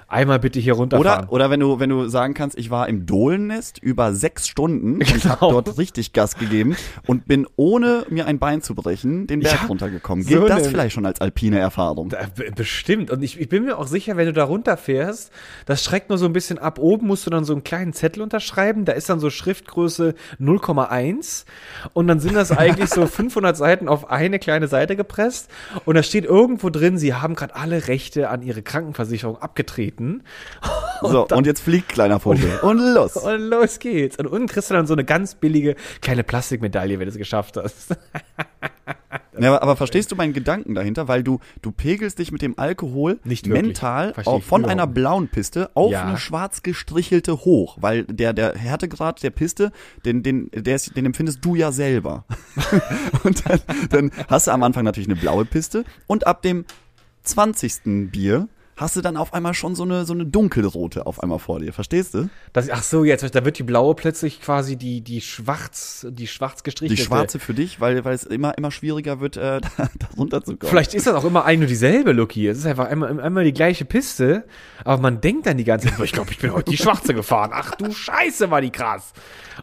einmal bitte hier runterfahren. Oder, oder wenn du, wenn du sagen kannst, ich war im Dohlennest über sechs Stunden genau. und habe dort richtig Gas gegeben und bin ohne mir ein Bein zu brechen den Berg ja, runtergekommen. Geht so das vielleicht schon als alpine Erfahrung? Da, bestimmt. Und ich, ich bin mir auch sicher, wenn du da runterfährst, das schreckt nur so ein bisschen ab. Oben musst du dann so einen kleinen Zettel unterschreiben. Da ist dann so Schriftgröße 0,1 und dann sind das eigentlich so [LAUGHS] 500 Seiten auf eine kleine Seite gepresst und da steht irgendwo drin, sie haben gerade alle Rechte an ihre Krankenversicherung abgetreten treten. [LAUGHS] Und so, dann, und jetzt fliegt kleiner Vogel. Und los. [LAUGHS] Und los geht's. Und unten kriegst du dann so eine ganz billige kleine Plastikmedaille, wenn du es geschafft hast. Ja, aber, verstehst du meinen Gedanken dahinter? Weil du, du pegelst dich mit dem Alkohol Nicht mental auch von einer blauen Piste auf ja. eine schwarz gestrichelte hoch. Weil der, der Härtegrad der Piste, den, den, der ist, den empfindest du ja selber. [LAUGHS] und dann, dann hast du am Anfang natürlich eine blaue Piste und ab dem 20. Bier hast du dann auf einmal schon so eine, so eine dunkelrote auf einmal vor dir. Verstehst du? Das, ach so, jetzt, da wird die blaue plötzlich quasi die, die schwarz, die schwarz gestrichelte. Die schwarze für dich, weil, weil es immer, immer schwieriger wird, äh, [LAUGHS] da, da runterzukommen. Vielleicht ist das auch immer ein und dieselbe, Lucky. Es ist einfach einmal, einmal die gleiche Piste, aber man denkt dann die ganze Zeit, ich glaube, ich bin heute die schwarze gefahren. Ach du Scheiße, war die krass.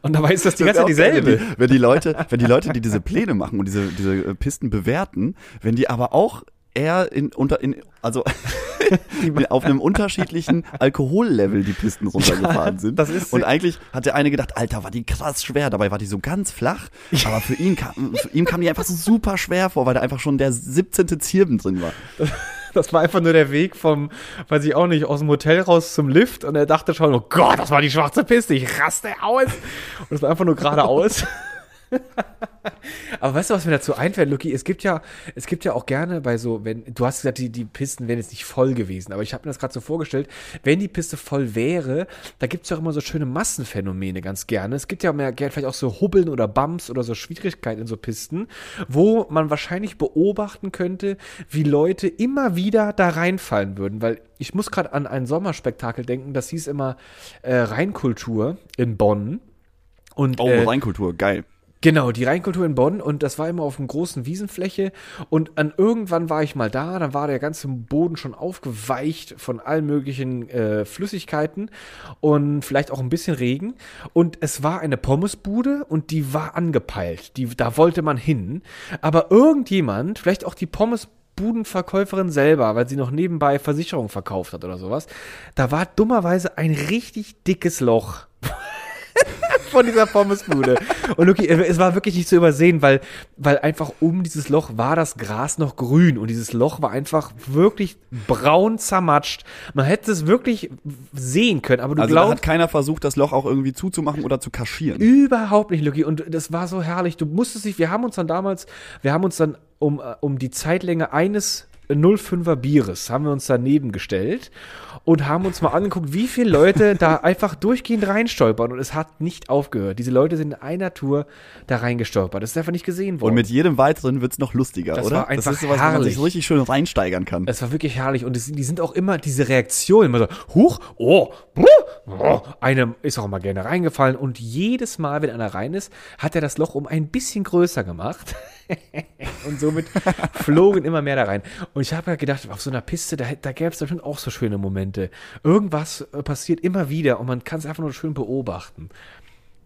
Und dabei ist das die ganze Zeit dieselbe. Wenn die, wenn die Leute, wenn die Leute, die diese Pläne machen und diese, diese äh, Pisten bewerten, wenn die aber auch eher in, unter, in, also [LAUGHS] auf einem unterschiedlichen Alkohollevel die Pisten runtergefahren sind. Das ist und eigentlich hat der eine gedacht, Alter, war die krass schwer. Dabei war die so ganz flach. Aber für ihn kam, für ihn kam die einfach so super schwer vor, weil da einfach schon der 17. Zirben drin war. Das war einfach nur der Weg vom, weiß ich auch nicht, aus dem Hotel raus zum Lift und er dachte schon, oh Gott, das war die schwarze Piste, ich raste aus. Und es war einfach nur geradeaus. [LAUGHS] Aber weißt du, was mir dazu einfällt, Lucky? Es gibt ja, es gibt ja auch gerne bei so, wenn, du hast gesagt, die, die Pisten wären jetzt nicht voll gewesen, aber ich habe mir das gerade so vorgestellt, wenn die Piste voll wäre, da gibt es ja auch immer so schöne Massenphänomene ganz gerne. Es gibt ja mehr gerne vielleicht auch so Hubbeln oder Bumps oder so Schwierigkeiten in so Pisten, wo man wahrscheinlich beobachten könnte, wie Leute immer wieder da reinfallen würden, weil ich muss gerade an ein Sommerspektakel denken, das hieß immer äh, Rheinkultur in Bonn. Und, Oh, äh, Rheinkultur, geil. Genau, die Rheinkultur in Bonn und das war immer auf einer großen Wiesenfläche. Und an irgendwann war ich mal da, dann war der ganze Boden schon aufgeweicht von allen möglichen äh, Flüssigkeiten und vielleicht auch ein bisschen Regen. Und es war eine Pommesbude und die war angepeilt, die, da wollte man hin, aber irgendjemand, vielleicht auch die Pommesbudenverkäuferin selber, weil sie noch nebenbei Versicherung verkauft hat oder sowas, da war dummerweise ein richtig dickes Loch [LAUGHS] von dieser Pommesbude. Und Luki, es war wirklich nicht zu übersehen, weil, weil einfach um dieses Loch war das Gras noch grün und dieses Loch war einfach wirklich braun zermatscht. Man hätte es wirklich sehen können, aber du Also da hat glaubst keiner versucht, das Loch auch irgendwie zuzumachen oder zu kaschieren. überhaupt nicht, Luki. Und das war so herrlich. Du musstest dich, wir haben uns dann damals, wir haben uns dann um, äh, um die Zeitlänge eines 05er Bieres haben wir uns daneben gestellt und haben uns mal angeguckt, wie viele Leute da [LAUGHS] einfach durchgehend reinstolpern und es hat nicht aufgehört. Diese Leute sind in einer Tour da reingestolpert. Das ist einfach nicht gesehen worden. Und mit jedem weiteren wird's noch lustiger, Das oder? war einfach das ist sowas, wo man sich so richtig schön reinsteigern kann. Es war wirklich herrlich und es, die sind auch immer diese Reaktionen, immer so, huch, oh, bruh. Einem ist auch immer gerne reingefallen und jedes Mal, wenn einer rein ist, hat er das Loch um ein bisschen größer gemacht. [LAUGHS] und somit flogen immer mehr da rein. Und ich habe gedacht, auf so einer Piste, da, da gäbe es bestimmt auch so schöne Momente. Irgendwas äh, passiert immer wieder und man kann es einfach nur schön beobachten.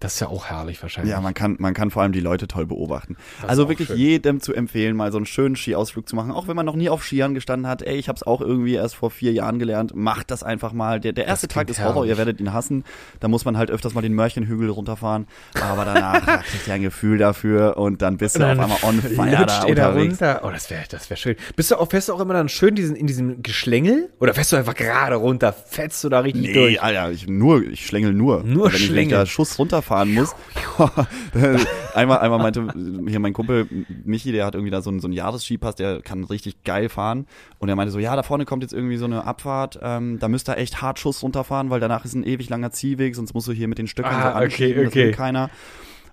Das ist ja auch herrlich wahrscheinlich. Ja, man kann, man kann vor allem die Leute toll beobachten. Das also wirklich schön. jedem zu empfehlen, mal so einen schönen Skiausflug zu machen, auch wenn man noch nie auf Skiern gestanden hat. Ey, ich habe es auch irgendwie erst vor vier Jahren gelernt. Macht das einfach mal. Der, der erste Tag ist Horror, ihr werdet ihn hassen. Da muss man halt öfters mal den Mörchenhügel runterfahren. Aber danach [LAUGHS] da kriegt ihr ein Gefühl dafür und dann bist du auf einmal on fire [LAUGHS] da ihr da unterwegs. runter. Oh, das wäre das wär schön. Bist du auch, fährst du auch immer dann schön diesen, in diesem Geschlängel? Oder fährst du einfach gerade runter? Fetzt du da richtig Nee, durch? Alter, ich nur, ich schlängel nur. Nur wenn wenn ich da Schuss runterfahren muss. [LAUGHS] einmal, einmal meinte hier mein Kumpel Michi, der hat irgendwie da so einen, so einen Jahresskipass, der kann richtig geil fahren. Und er meinte so, ja, da vorne kommt jetzt irgendwie so eine Abfahrt, ähm, da müsst ihr echt hart Schuss runterfahren, weil danach ist ein ewig langer Ziehweg, sonst musst du hier mit den Stöcken Ah, so okay, anschieben, das okay. will keiner.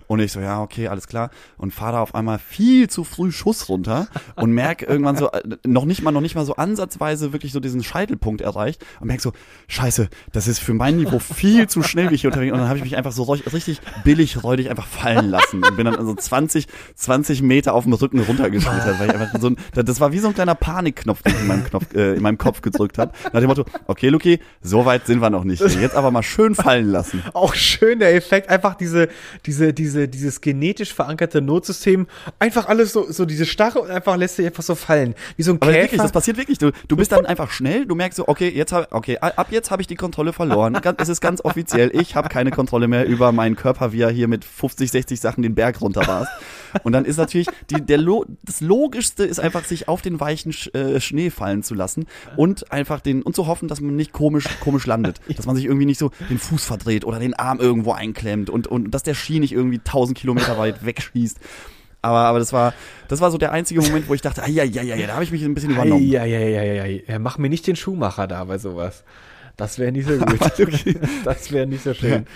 Und ich so, ja, okay, alles klar. Und fahr da auf einmal viel zu früh Schuss runter und merk irgendwann so, äh, noch nicht mal, noch nicht mal so ansatzweise wirklich so diesen Scheitelpunkt erreicht und merk so, scheiße, das ist für mein Niveau viel zu schnell, wie ich hier unterwegs Und dann habe ich mich einfach so richtig billig räudig einfach fallen lassen und bin dann so 20, 20 Meter auf dem Rücken runtergeschlittert, weil ich einfach so ein, das war wie so ein kleiner Panikknopf, den ich in meinem, Knopf, äh, in meinem Kopf gedrückt habe. Nach dem Motto, okay, Luki, so weit sind wir noch nicht. Jetzt aber mal schön fallen lassen. Auch schön der Effekt, einfach diese, diese, diese, dieses genetisch verankerte Notsystem, einfach alles so, so diese Starre und einfach lässt sich einfach so fallen. Wie so ein Aber Käfer. wirklich, das passiert wirklich. Du, du bist dann einfach schnell, du merkst so, okay, jetzt hab, okay, ab jetzt habe ich die Kontrolle verloren. Es ist ganz offiziell, ich habe keine Kontrolle mehr über meinen Körper, wie er hier mit 50, 60 Sachen den Berg runter war. Und dann ist natürlich die, der Lo das Logischste ist einfach, sich auf den weichen Sch äh, Schnee fallen zu lassen und einfach den und zu hoffen, dass man nicht komisch komisch landet, dass man sich irgendwie nicht so den Fuß verdreht oder den Arm irgendwo einklemmt und und dass der Ski nicht irgendwie 1000 Kilometer weit [LAUGHS] wegschießt. Aber, aber das war, das war so der einzige Moment, wo ich dachte, ja, ja, ja, ja, da habe ich mich ein bisschen übernommen. Ja, ja, ja, ja, ja. Mach mir nicht den Schuhmacher da bei sowas. Das wäre nicht so [LAUGHS] gut. Das wäre nicht so schön.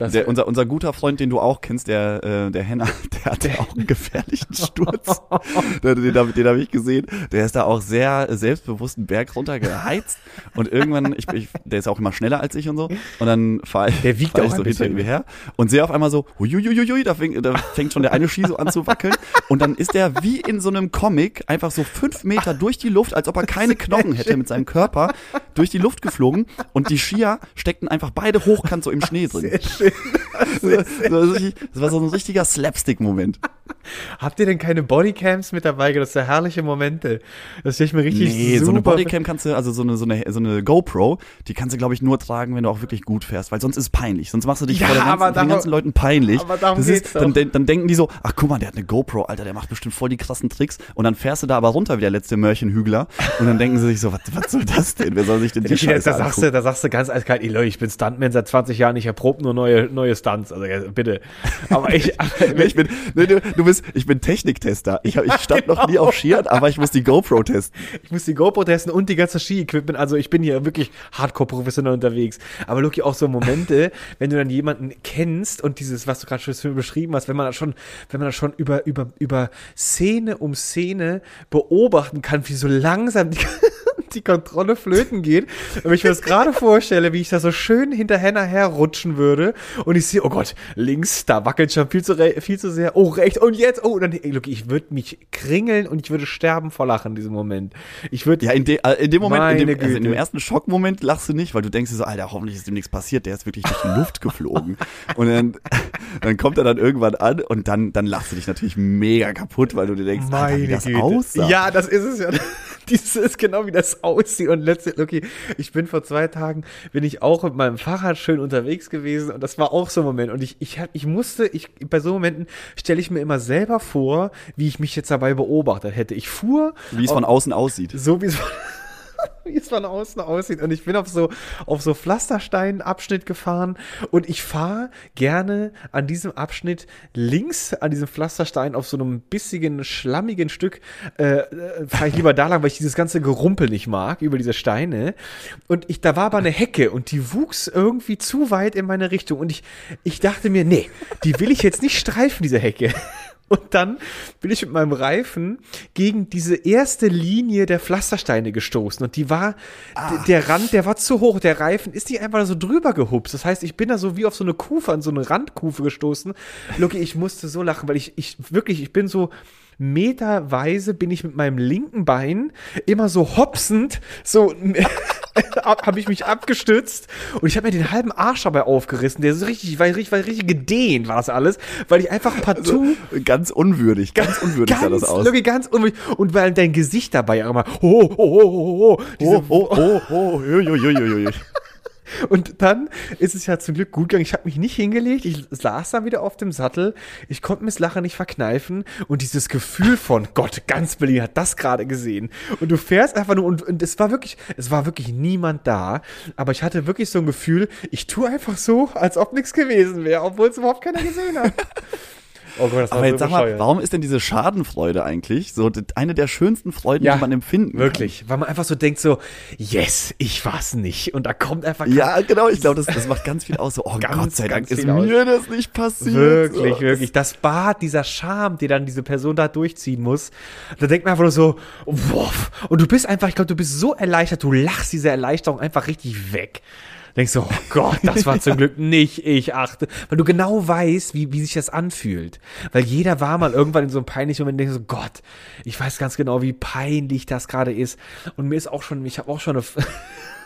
Der, unser, unser guter Freund, den du auch kennst, der, äh, der Henner, [LAUGHS] der hatte auch einen gefährlichen Sturz. [LAUGHS] den den, den habe ich gesehen. Der ist da auch sehr selbstbewusst einen Berg runtergeheizt. Und irgendwann, ich, ich, der ist auch immer schneller als ich und so. Und dann fahre ich, Der wiegt fahr auch ich so hinter ihm her und sehe auf einmal so, huiuiuiui, da, fängt, da fängt schon der eine Ski so an zu wackeln. Und dann ist der wie in so einem Comic einfach so fünf Meter durch die Luft, als ob er keine [LAUGHS] Knochen hätte mit seinem Körper, durch die Luft geflogen. Und die Skier steckten einfach beide hochkant so im Schnee drin. Das war [LAUGHS] richtig- das war so ein richtiger Slapstick-Moment. Habt ihr denn keine Bodycams mit dabei? Das sind ja herrliche Momente. Das stelle ich mir richtig Nee, super so eine Bodycam kannst du, also so eine, so eine, so eine GoPro, die kannst du, glaube ich, nur tragen, wenn du auch wirklich gut fährst, weil sonst ist es peinlich. Sonst machst du dich Ja, vor, der ganzen, vor den darum- ganzen Leuten peinlich. aber darum das ist, dann, dann, denken die so, ach guck mal, der hat eine GoPro, Alter, der macht bestimmt voll die krassen Tricks. Und dann fährst du da aber runter wie der letzte Mörchenhügler. Und dann denken sie sich so, was, was soll das denn? Wer soll sich denn die da, Scheiße sagst du, da sagst du ganz eiskalt, ich bin Stuntman seit 20 Jahren, ich erprobe nur neue neue, neue Stunts. Also bitte. Aber ich, [LAUGHS] aber, ich bin, nee, du, du bist, ich bin Techniktester. Ich, hab, ich stand genau. noch nie auf Skiern, aber ich muss die GoPro testen. Ich muss die GoPro testen und die ganze Ski-Equipment. Also ich bin hier wirklich hardcore professionell unterwegs. Aber Luki, auch so Momente, [LAUGHS] wenn du dann jemanden kennst und dieses, was du gerade schon beschrieben hast, wenn man schon, wenn man das schon über, über, über Szene um Szene beobachten kann, wie so langsam die [LAUGHS] die Kontrolle flöten geht. Und ich mir das gerade vorstelle, wie ich da so schön hinterher nachher rutschen würde. Und ich sehe, oh Gott, links, da wackelt schon viel zu, viel zu sehr. Oh, rechts, und jetzt, oh, dann, look, ich würde mich kringeln und ich würde sterben vor Lachen in diesem Moment. Ich würde. Ja, in, de, äh, in dem Moment, in dem, also in dem ersten Schockmoment lachst du nicht, weil du denkst so, Alter, hoffentlich ist dem nichts passiert. Der ist wirklich durch die Luft geflogen. [LAUGHS] und dann, dann kommt er dann irgendwann an und dann, dann lachst du dich natürlich mega kaputt, weil du dir denkst, Meine Alter, wie das Güte. aussah. Ja, das ist es ja. [LAUGHS] Dieses ist genau wie das aussieht. Und letztendlich, okay, ich bin vor zwei Tagen, bin ich auch mit meinem Fahrrad schön unterwegs gewesen und das war auch so ein Moment. Und ich, ich, ich musste, ich, bei so Momenten stelle ich mir immer selber vor, wie ich mich jetzt dabei beobachtet hätte. Ich fuhr. Wie es von außen aussieht. So wie es von [LAUGHS] wie es von außen aussieht. Und ich bin auf so, auf so Pflasterstein-Abschnitt gefahren und ich fahre gerne an diesem Abschnitt links an diesem Pflasterstein auf so einem bissigen, schlammigen Stück, äh, äh fahre ich lieber da lang, weil ich dieses ganze Gerumpel nicht mag über diese Steine. Und ich, da war aber eine Hecke und die wuchs irgendwie zu weit in meine Richtung. Und ich, ich dachte mir, nee, die will ich jetzt nicht streifen, diese Hecke. Und dann bin ich mit meinem Reifen gegen diese erste Linie der Pflastersteine gestoßen. Und die war, ah. der Rand, der war zu hoch. Der Reifen ist nicht einfach so drüber gehupst. Das heißt, ich bin da so wie auf so eine Kufe, an so eine Randkufe gestoßen. Lucky, ich musste so lachen, weil ich, ich wirklich, ich bin so, meterweise bin ich mit meinem linken Bein immer so hopsend, so habe ich mich abgestützt und ich habe mir den halben Arsch dabei aufgerissen. Der ist richtig, war richtig, war richtig gedehnt, war das alles, weil ich einfach partout also, ganz unwürdig, ganz unwürdig ganz, sah das aus. Wirklich ganz unwürdig und weil dein Gesicht dabei auch immer oh oh oh oh oh diese, oh oh oh oh, oh, oh, oh, oh, oh. Und dann ist es ja zum Glück gut gegangen. Ich habe mich nicht hingelegt. Ich saß da wieder auf dem Sattel. Ich konnte mir das Lachen nicht verkneifen. Und dieses Gefühl von Gott, ganz Berlin hat das gerade gesehen. Und du fährst einfach nur und, und es war wirklich, es war wirklich niemand da. Aber ich hatte wirklich so ein Gefühl, ich tue einfach so, als ob nichts gewesen wäre, obwohl es überhaupt keiner gesehen hat. [LAUGHS] Oh Gott, das Aber jetzt so sag mal, warum ist denn diese Schadenfreude eigentlich so eine der schönsten Freuden, ja, die man empfinden wirklich. kann? Wirklich, weil man einfach so denkt so, yes, ich war's nicht. Und da kommt einfach... Ja, genau, ich glaube, das, das macht ganz viel aus. So, oh [LAUGHS] ganz, Gott sei Dank ist mir das nicht passiert. Wirklich, so. wirklich. Das Bad, dieser Charme, den dann diese Person da durchziehen muss, da denkt man einfach nur so, boah. Und du bist einfach, ich glaube, du bist so erleichtert, du lachst diese Erleichterung einfach richtig weg denkst du, oh Gott, das war zum Glück nicht ich, achte. Weil du genau weißt, wie, wie sich das anfühlt. Weil jeder war mal irgendwann in so einem peinlichen Moment und denkt so, Gott, ich weiß ganz genau, wie peinlich das gerade ist. Und mir ist auch schon, ich habe auch schon eine [LAUGHS]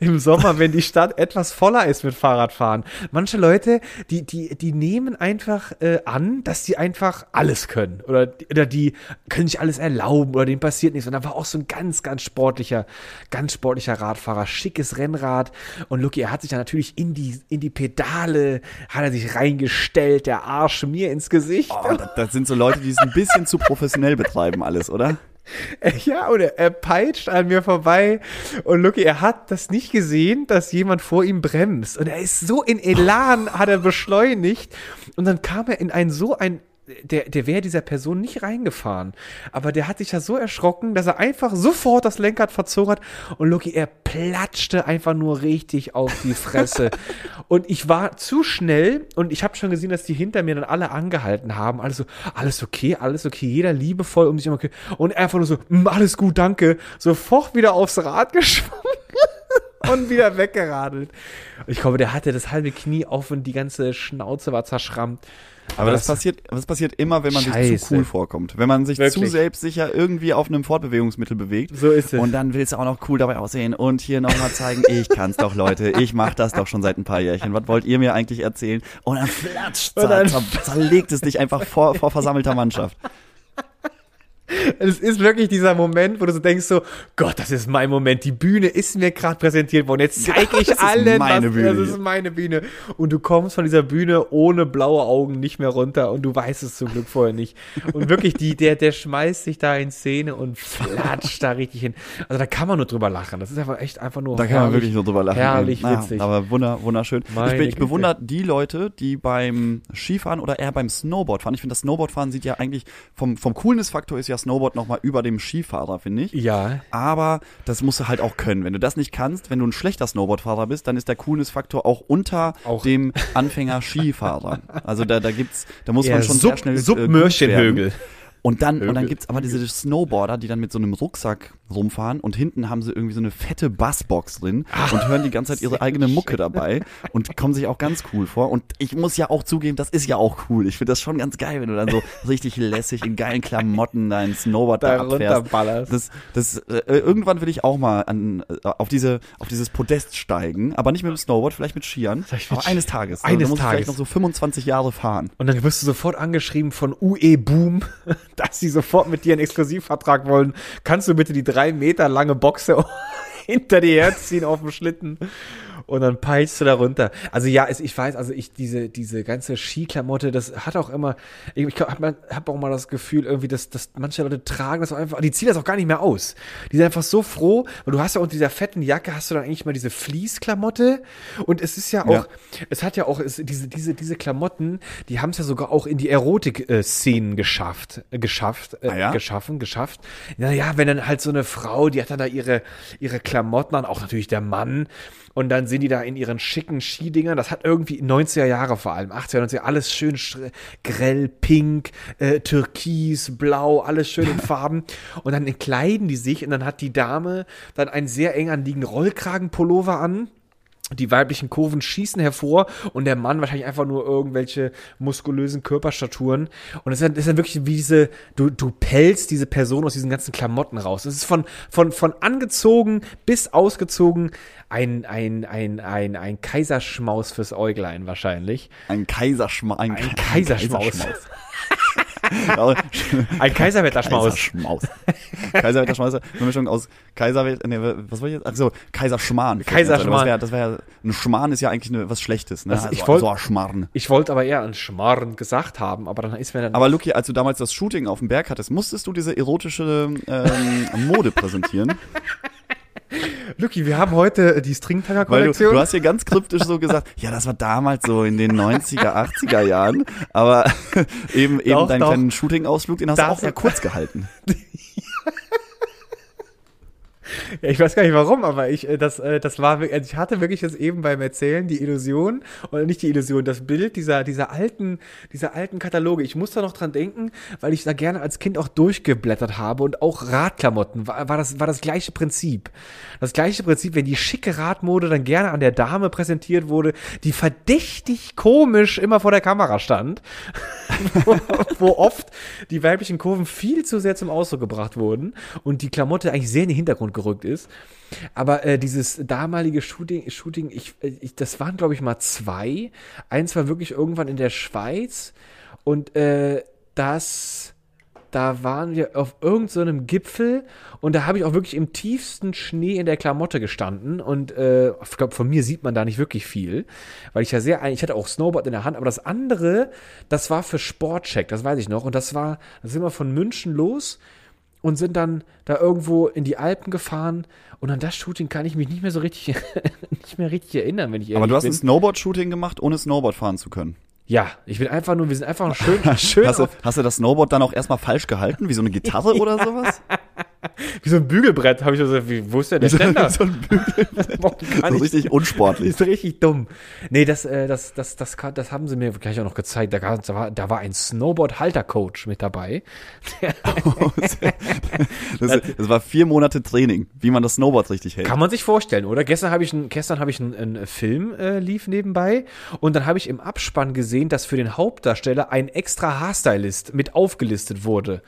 im Sommer, wenn die Stadt etwas voller ist mit Fahrradfahren. Manche Leute, die, die, die nehmen einfach äh, an, dass sie einfach alles können. Oder, oder die können sich alles erlauben oder denen passiert nichts. Und da war auch so ein ganz, ganz sportlicher, ganz sportlicher Radfahrer, schickes Rennrad. Und Lucky, er hat sich dann natürlich in die, in die Pedale, hat er sich reingestellt, der Arsch mir ins Gesicht. Oh, das, das sind so Leute, die es ein bisschen zu professionell betreiben alles, oder? [LAUGHS] Ja, und er, er peitscht an mir vorbei und Lucky, er hat das nicht gesehen, dass jemand vor ihm bremst. Und er ist so in Elan, hat er beschleunigt. Und dann kam er in ein so ein der, der wäre dieser Person nicht reingefahren. Aber der hat sich ja so erschrocken, dass er einfach sofort das Lenkrad verzogen hat und Loki, er platschte einfach nur richtig auf die Fresse. [LAUGHS] und ich war zu schnell und ich habe schon gesehen, dass die hinter mir dann alle angehalten haben. Also, alles okay, alles okay, jeder liebevoll um sich immer okay. Und einfach nur so, mm, alles gut, danke. Sofort wieder aufs Rad geschwungen. [LAUGHS] und wieder weggeradelt. Ich glaube, der hatte das halbe Knie auf und die ganze Schnauze war zerschrammt. Aber das, das, passiert, das passiert immer, wenn man Scheiße. sich zu cool vorkommt. Wenn man sich Wirklich? zu selbstsicher irgendwie auf einem Fortbewegungsmittel bewegt. So ist es. Und dann willst du auch noch cool dabei aussehen und hier nochmal zeigen, [LAUGHS] ich kann's doch, Leute. Ich mach das doch schon seit ein paar Jährchen. Was wollt ihr mir eigentlich erzählen? Und dann flatscht, zer, zer, zerlegt es dich einfach vor, vor versammelter Mannschaft. Es ist wirklich dieser Moment, wo du so denkst so, Gott, das ist mein Moment. Die Bühne ist mir gerade präsentiert worden. Jetzt zeige [LAUGHS] ich allen, meine was, Bühne das ist meine Bühne. Und du kommst von dieser Bühne ohne blaue Augen nicht mehr runter und du weißt es zum Glück vorher nicht. Und wirklich, die, der, der schmeißt sich da in Szene und flatscht da richtig hin. Also da kann man nur drüber lachen. Das ist einfach echt einfach nur Da kann man wirklich nur drüber lachen. herrlich Naja, witzig. aber wunder, wunderschön. Meine ich, bin, ich bewundere die Leute, die beim Skifahren oder eher beim Snowboard fahren. Ich finde, das Snowboardfahren sieht ja eigentlich vom, vom Coolness-Faktor ist ja Snowboard nochmal über dem Skifahrer, finde ich. Ja. Aber das musst du halt auch können. Wenn du das nicht kannst, wenn du ein schlechter Snowboardfahrer bist, dann ist der Coolness-Faktor auch unter Auch- dem Anfänger-Skifahrer. Also da, da gibt's, da muss Ja, man schon Sub- sehr schnell äh, Submörchenhögel. werden. Und dann, und dann gibt's aber diese Snowboarder, die dann mit so einem Rucksack rumfahren und hinten haben sie irgendwie so eine fette Bassbox drin und hören die ganze Zeit ihre [LAUGHS] eigene Mucke dabei und kommen sich auch ganz cool vor. Und ich muss ja auch zugeben, das ist ja auch cool. Ich finde das schon ganz geil, wenn du dann so [LAUGHS] richtig lässig in geilen Klamotten dein Snowboard da, Da abfährst. Das, das, äh, irgendwann will ich auch mal an, äh, auf diese, auf dieses Podest steigen, aber nicht mit dem Snowboard, vielleicht mit Skiern. Vielleicht mit Aber eines Tages. Eines ich Tages. vielleicht noch so 25 Jahre fahren. Und dann wirst du sofort angeschrieben von UE Boom, [LAUGHS] dass sie sofort mit dir einen Exklusivvertrag wollen. Kannst du bitte die drei Meter lange Boxe [LAUGHS] hinter dir herziehen auf dem Schlitten? Und dann peitschst du da runter. Also ja, ich weiß, also ich, diese, diese ganze Skiklamotte, das hat auch immer, ich, ich habe hab auch mal das Gefühl irgendwie, dass, dass manche Leute tragen das auch einfach, die ziehen das auch gar nicht mehr aus. Die sind einfach so froh, weil du hast ja unter dieser fetten Jacke hast du dann eigentlich mal diese Fließklamotte und es ist ja auch, Ja. es hat ja auch, es, diese, diese, diese Klamotten, die haben es ja sogar auch in die Erotik-Szenen geschafft, geschafft, äh, Ah ja? geschaffen, geschafft. Naja, wenn dann halt so eine Frau, die hat dann da ihre, ihre Klamotten an, auch natürlich der Mann, und dann sind die da in ihren schicken Skidingern, das hat irgendwie 90er Jahre vor allem, 80er, 90er, alles schön sch- grell, pink, äh, türkis, blau, alles schön in [LAUGHS] Farben. Und dann entkleiden die sich und dann hat die Dame dann einen sehr eng anliegenden Rollkragenpullover an die weiblichen Kurven schießen hervor und der Mann wahrscheinlich einfach nur irgendwelche muskulösen Körperstaturen. Und es ist, dann- ist dann wirklich wie diese, du, du pelzt diese Person aus diesen ganzen Klamotten raus. Es ist von, von, von angezogen bis ausgezogen ein, ein, ein, ein, ein Kaiserschmaus fürs Äuglein wahrscheinlich. Ein Kaiserschmaus. Ein, Ein Kaiserschmaus. Ja, [LAUGHS] Ein Kaiserwetterschmaus. Kaiserschmaus. Kaiserwetterschmaus, eine Mischung aus Kaiserwelt, nee, was wollte ich jetzt? Ach so, Kaiserschmarrn. Kaiserschmarrn. Das wäre, das wäre, ein Schmarrn ist ja eigentlich eine, was Schlechtes, ne? Also ich so, wollt- so ein Schmarrn. Ich wollte aber eher an Schmarrn gesagt haben, aber dann ist mir dann Aber Luki, als du damals das Shooting auf dem Berg hattest, musstest du diese erotische ähm, Mode präsentieren? [LAUGHS] Luki, wir haben heute die Weil du, du hast hier ganz kryptisch so gesagt, ja, das war damals so in den 90er, 80er Jahren, aber [LAUGHS] eben, eben Doch, deinen doch. kleinen Shooting-Ausflug, den hast Das- du auch sehr kurz gehalten. [LAUGHS] Ja, ich weiß gar nicht warum, aber ich, äh, das, äh, das war, also ich hatte wirklich jetzt eben beim Erzählen die Illusion, oder nicht die Illusion, das Bild dieser, dieser alten, dieser alten Kataloge. Ich muss da noch dran denken, weil ich da gerne als Kind auch durchgeblättert habe und auch Radklamotten war, war das, war das gleiche Prinzip. Das gleiche Prinzip, wenn die schicke Radmode dann gerne an der Dame präsentiert wurde, die verdächtig komisch immer vor der Kamera stand, [LAUGHS] wo, wo oft die weiblichen Kurven viel zu sehr zum Ausdruck gebracht wurden und die Klamotte eigentlich sehr in den Hintergrund gerückt ist. Aber äh, dieses damalige Shooting, Shooting ich, ich, das waren glaube ich mal zwei. Eins war wirklich irgendwann in der Schweiz und äh, das da waren wir auf irgendeinem so Gipfel und da habe ich auch wirklich im tiefsten Schnee in der Klamotte gestanden und äh, ich glaube, von mir sieht man da nicht wirklich viel, weil ich ja sehr, ich hatte auch Snowboard in der Hand, aber das andere, das war für Sportcheck, das weiß ich noch und das war, da sind wir von München los und sind dann da irgendwo in die Alpen gefahren und an das Shooting kann ich mich nicht mehr so richtig, [LAUGHS] nicht mehr richtig erinnern, wenn ich ehrlich Aber du hast bin. ein Snowboard-Shooting gemacht, ohne Snowboard fahren zu können. ja, ich bin einfach nur, wir sind einfach schön, [LAUGHS] schön Hast du, hast du das Snowboard dann auch erstmal falsch gehalten, wie so eine Gitarre oder sowas? [LAUGHS] [LAUGHS] wie so ein Bügelbrett, habe ich so gesagt, wie, wo ist denn der Ständer? so ein Bügel, Warum kann so ich- richtig unsportlich. ist richtig dumm. Nee, das, äh, das, das, das, kann- das haben sie mir gleich auch noch gezeigt. Da, gab- da, war, da war ein Snowboard-Halter-Coach mit dabei. [LAUGHS] Das, das war vier Monate Training, wie man das Snowboard richtig hält. Kann man sich vorstellen, oder? Gestern habe ich, ein, gestern habe ich einen, einen Film äh, lief nebenbei und dann habe ich im Abspann gesehen, dass für den Hauptdarsteller ein extra Haarstylist mit aufgelistet wurde.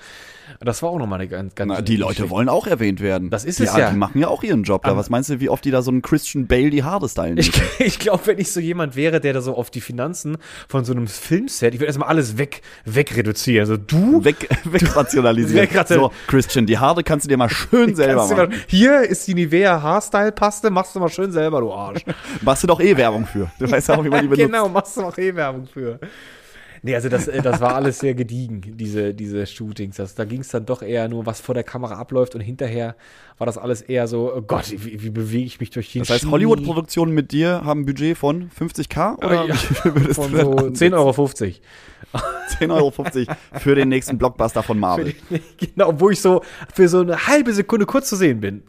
Das war auch nochmal eine ganz, ganz Na, die Leute wollen auch erwähnt werden. Das ist die, es ja. Die machen ja auch ihren Job da. Am- Was meinst du, wie oft die da so einen Christian Bale die Haare stylen Ich, [LAUGHS] ich glaube, wenn ich so jemand wäre, der da so auf die Finanzen von so einem Filmset, ich würde erstmal alles weg, wegreduzieren. Also du Weg, [LAUGHS] wegrationalisieren. [LAUGHS] Wegrational- so, Christian, die Haare kannst du dir mal schön selber machen. mal, hier ist die Nivea Haarstyle Paste, machst du mal schön selber, du Arsch. Machst du doch eh Werbung für. Du weißt ja auch, wie man die benutzt. genau, machst du auch eh Werbung für. Nee, also das, äh, das war alles sehr gediegen, diese, diese Shootings. Das, da ging es dann doch eher nur, was vor der Kamera abläuft und hinterher war das alles eher so, oh Gott, wie, wie bewege ich mich durch den Das heißt? Hollywood-Produktionen mit dir haben ein Budget von 50k? Oder Ja, viel [LAUGHS] würdest von so ansetzen? 10,50 Euro. 10,50 Euro für den nächsten Blockbuster von Marvel. [LAUGHS] genau, wo ich so für so eine halbe Sekunde kurz zu sehen bin.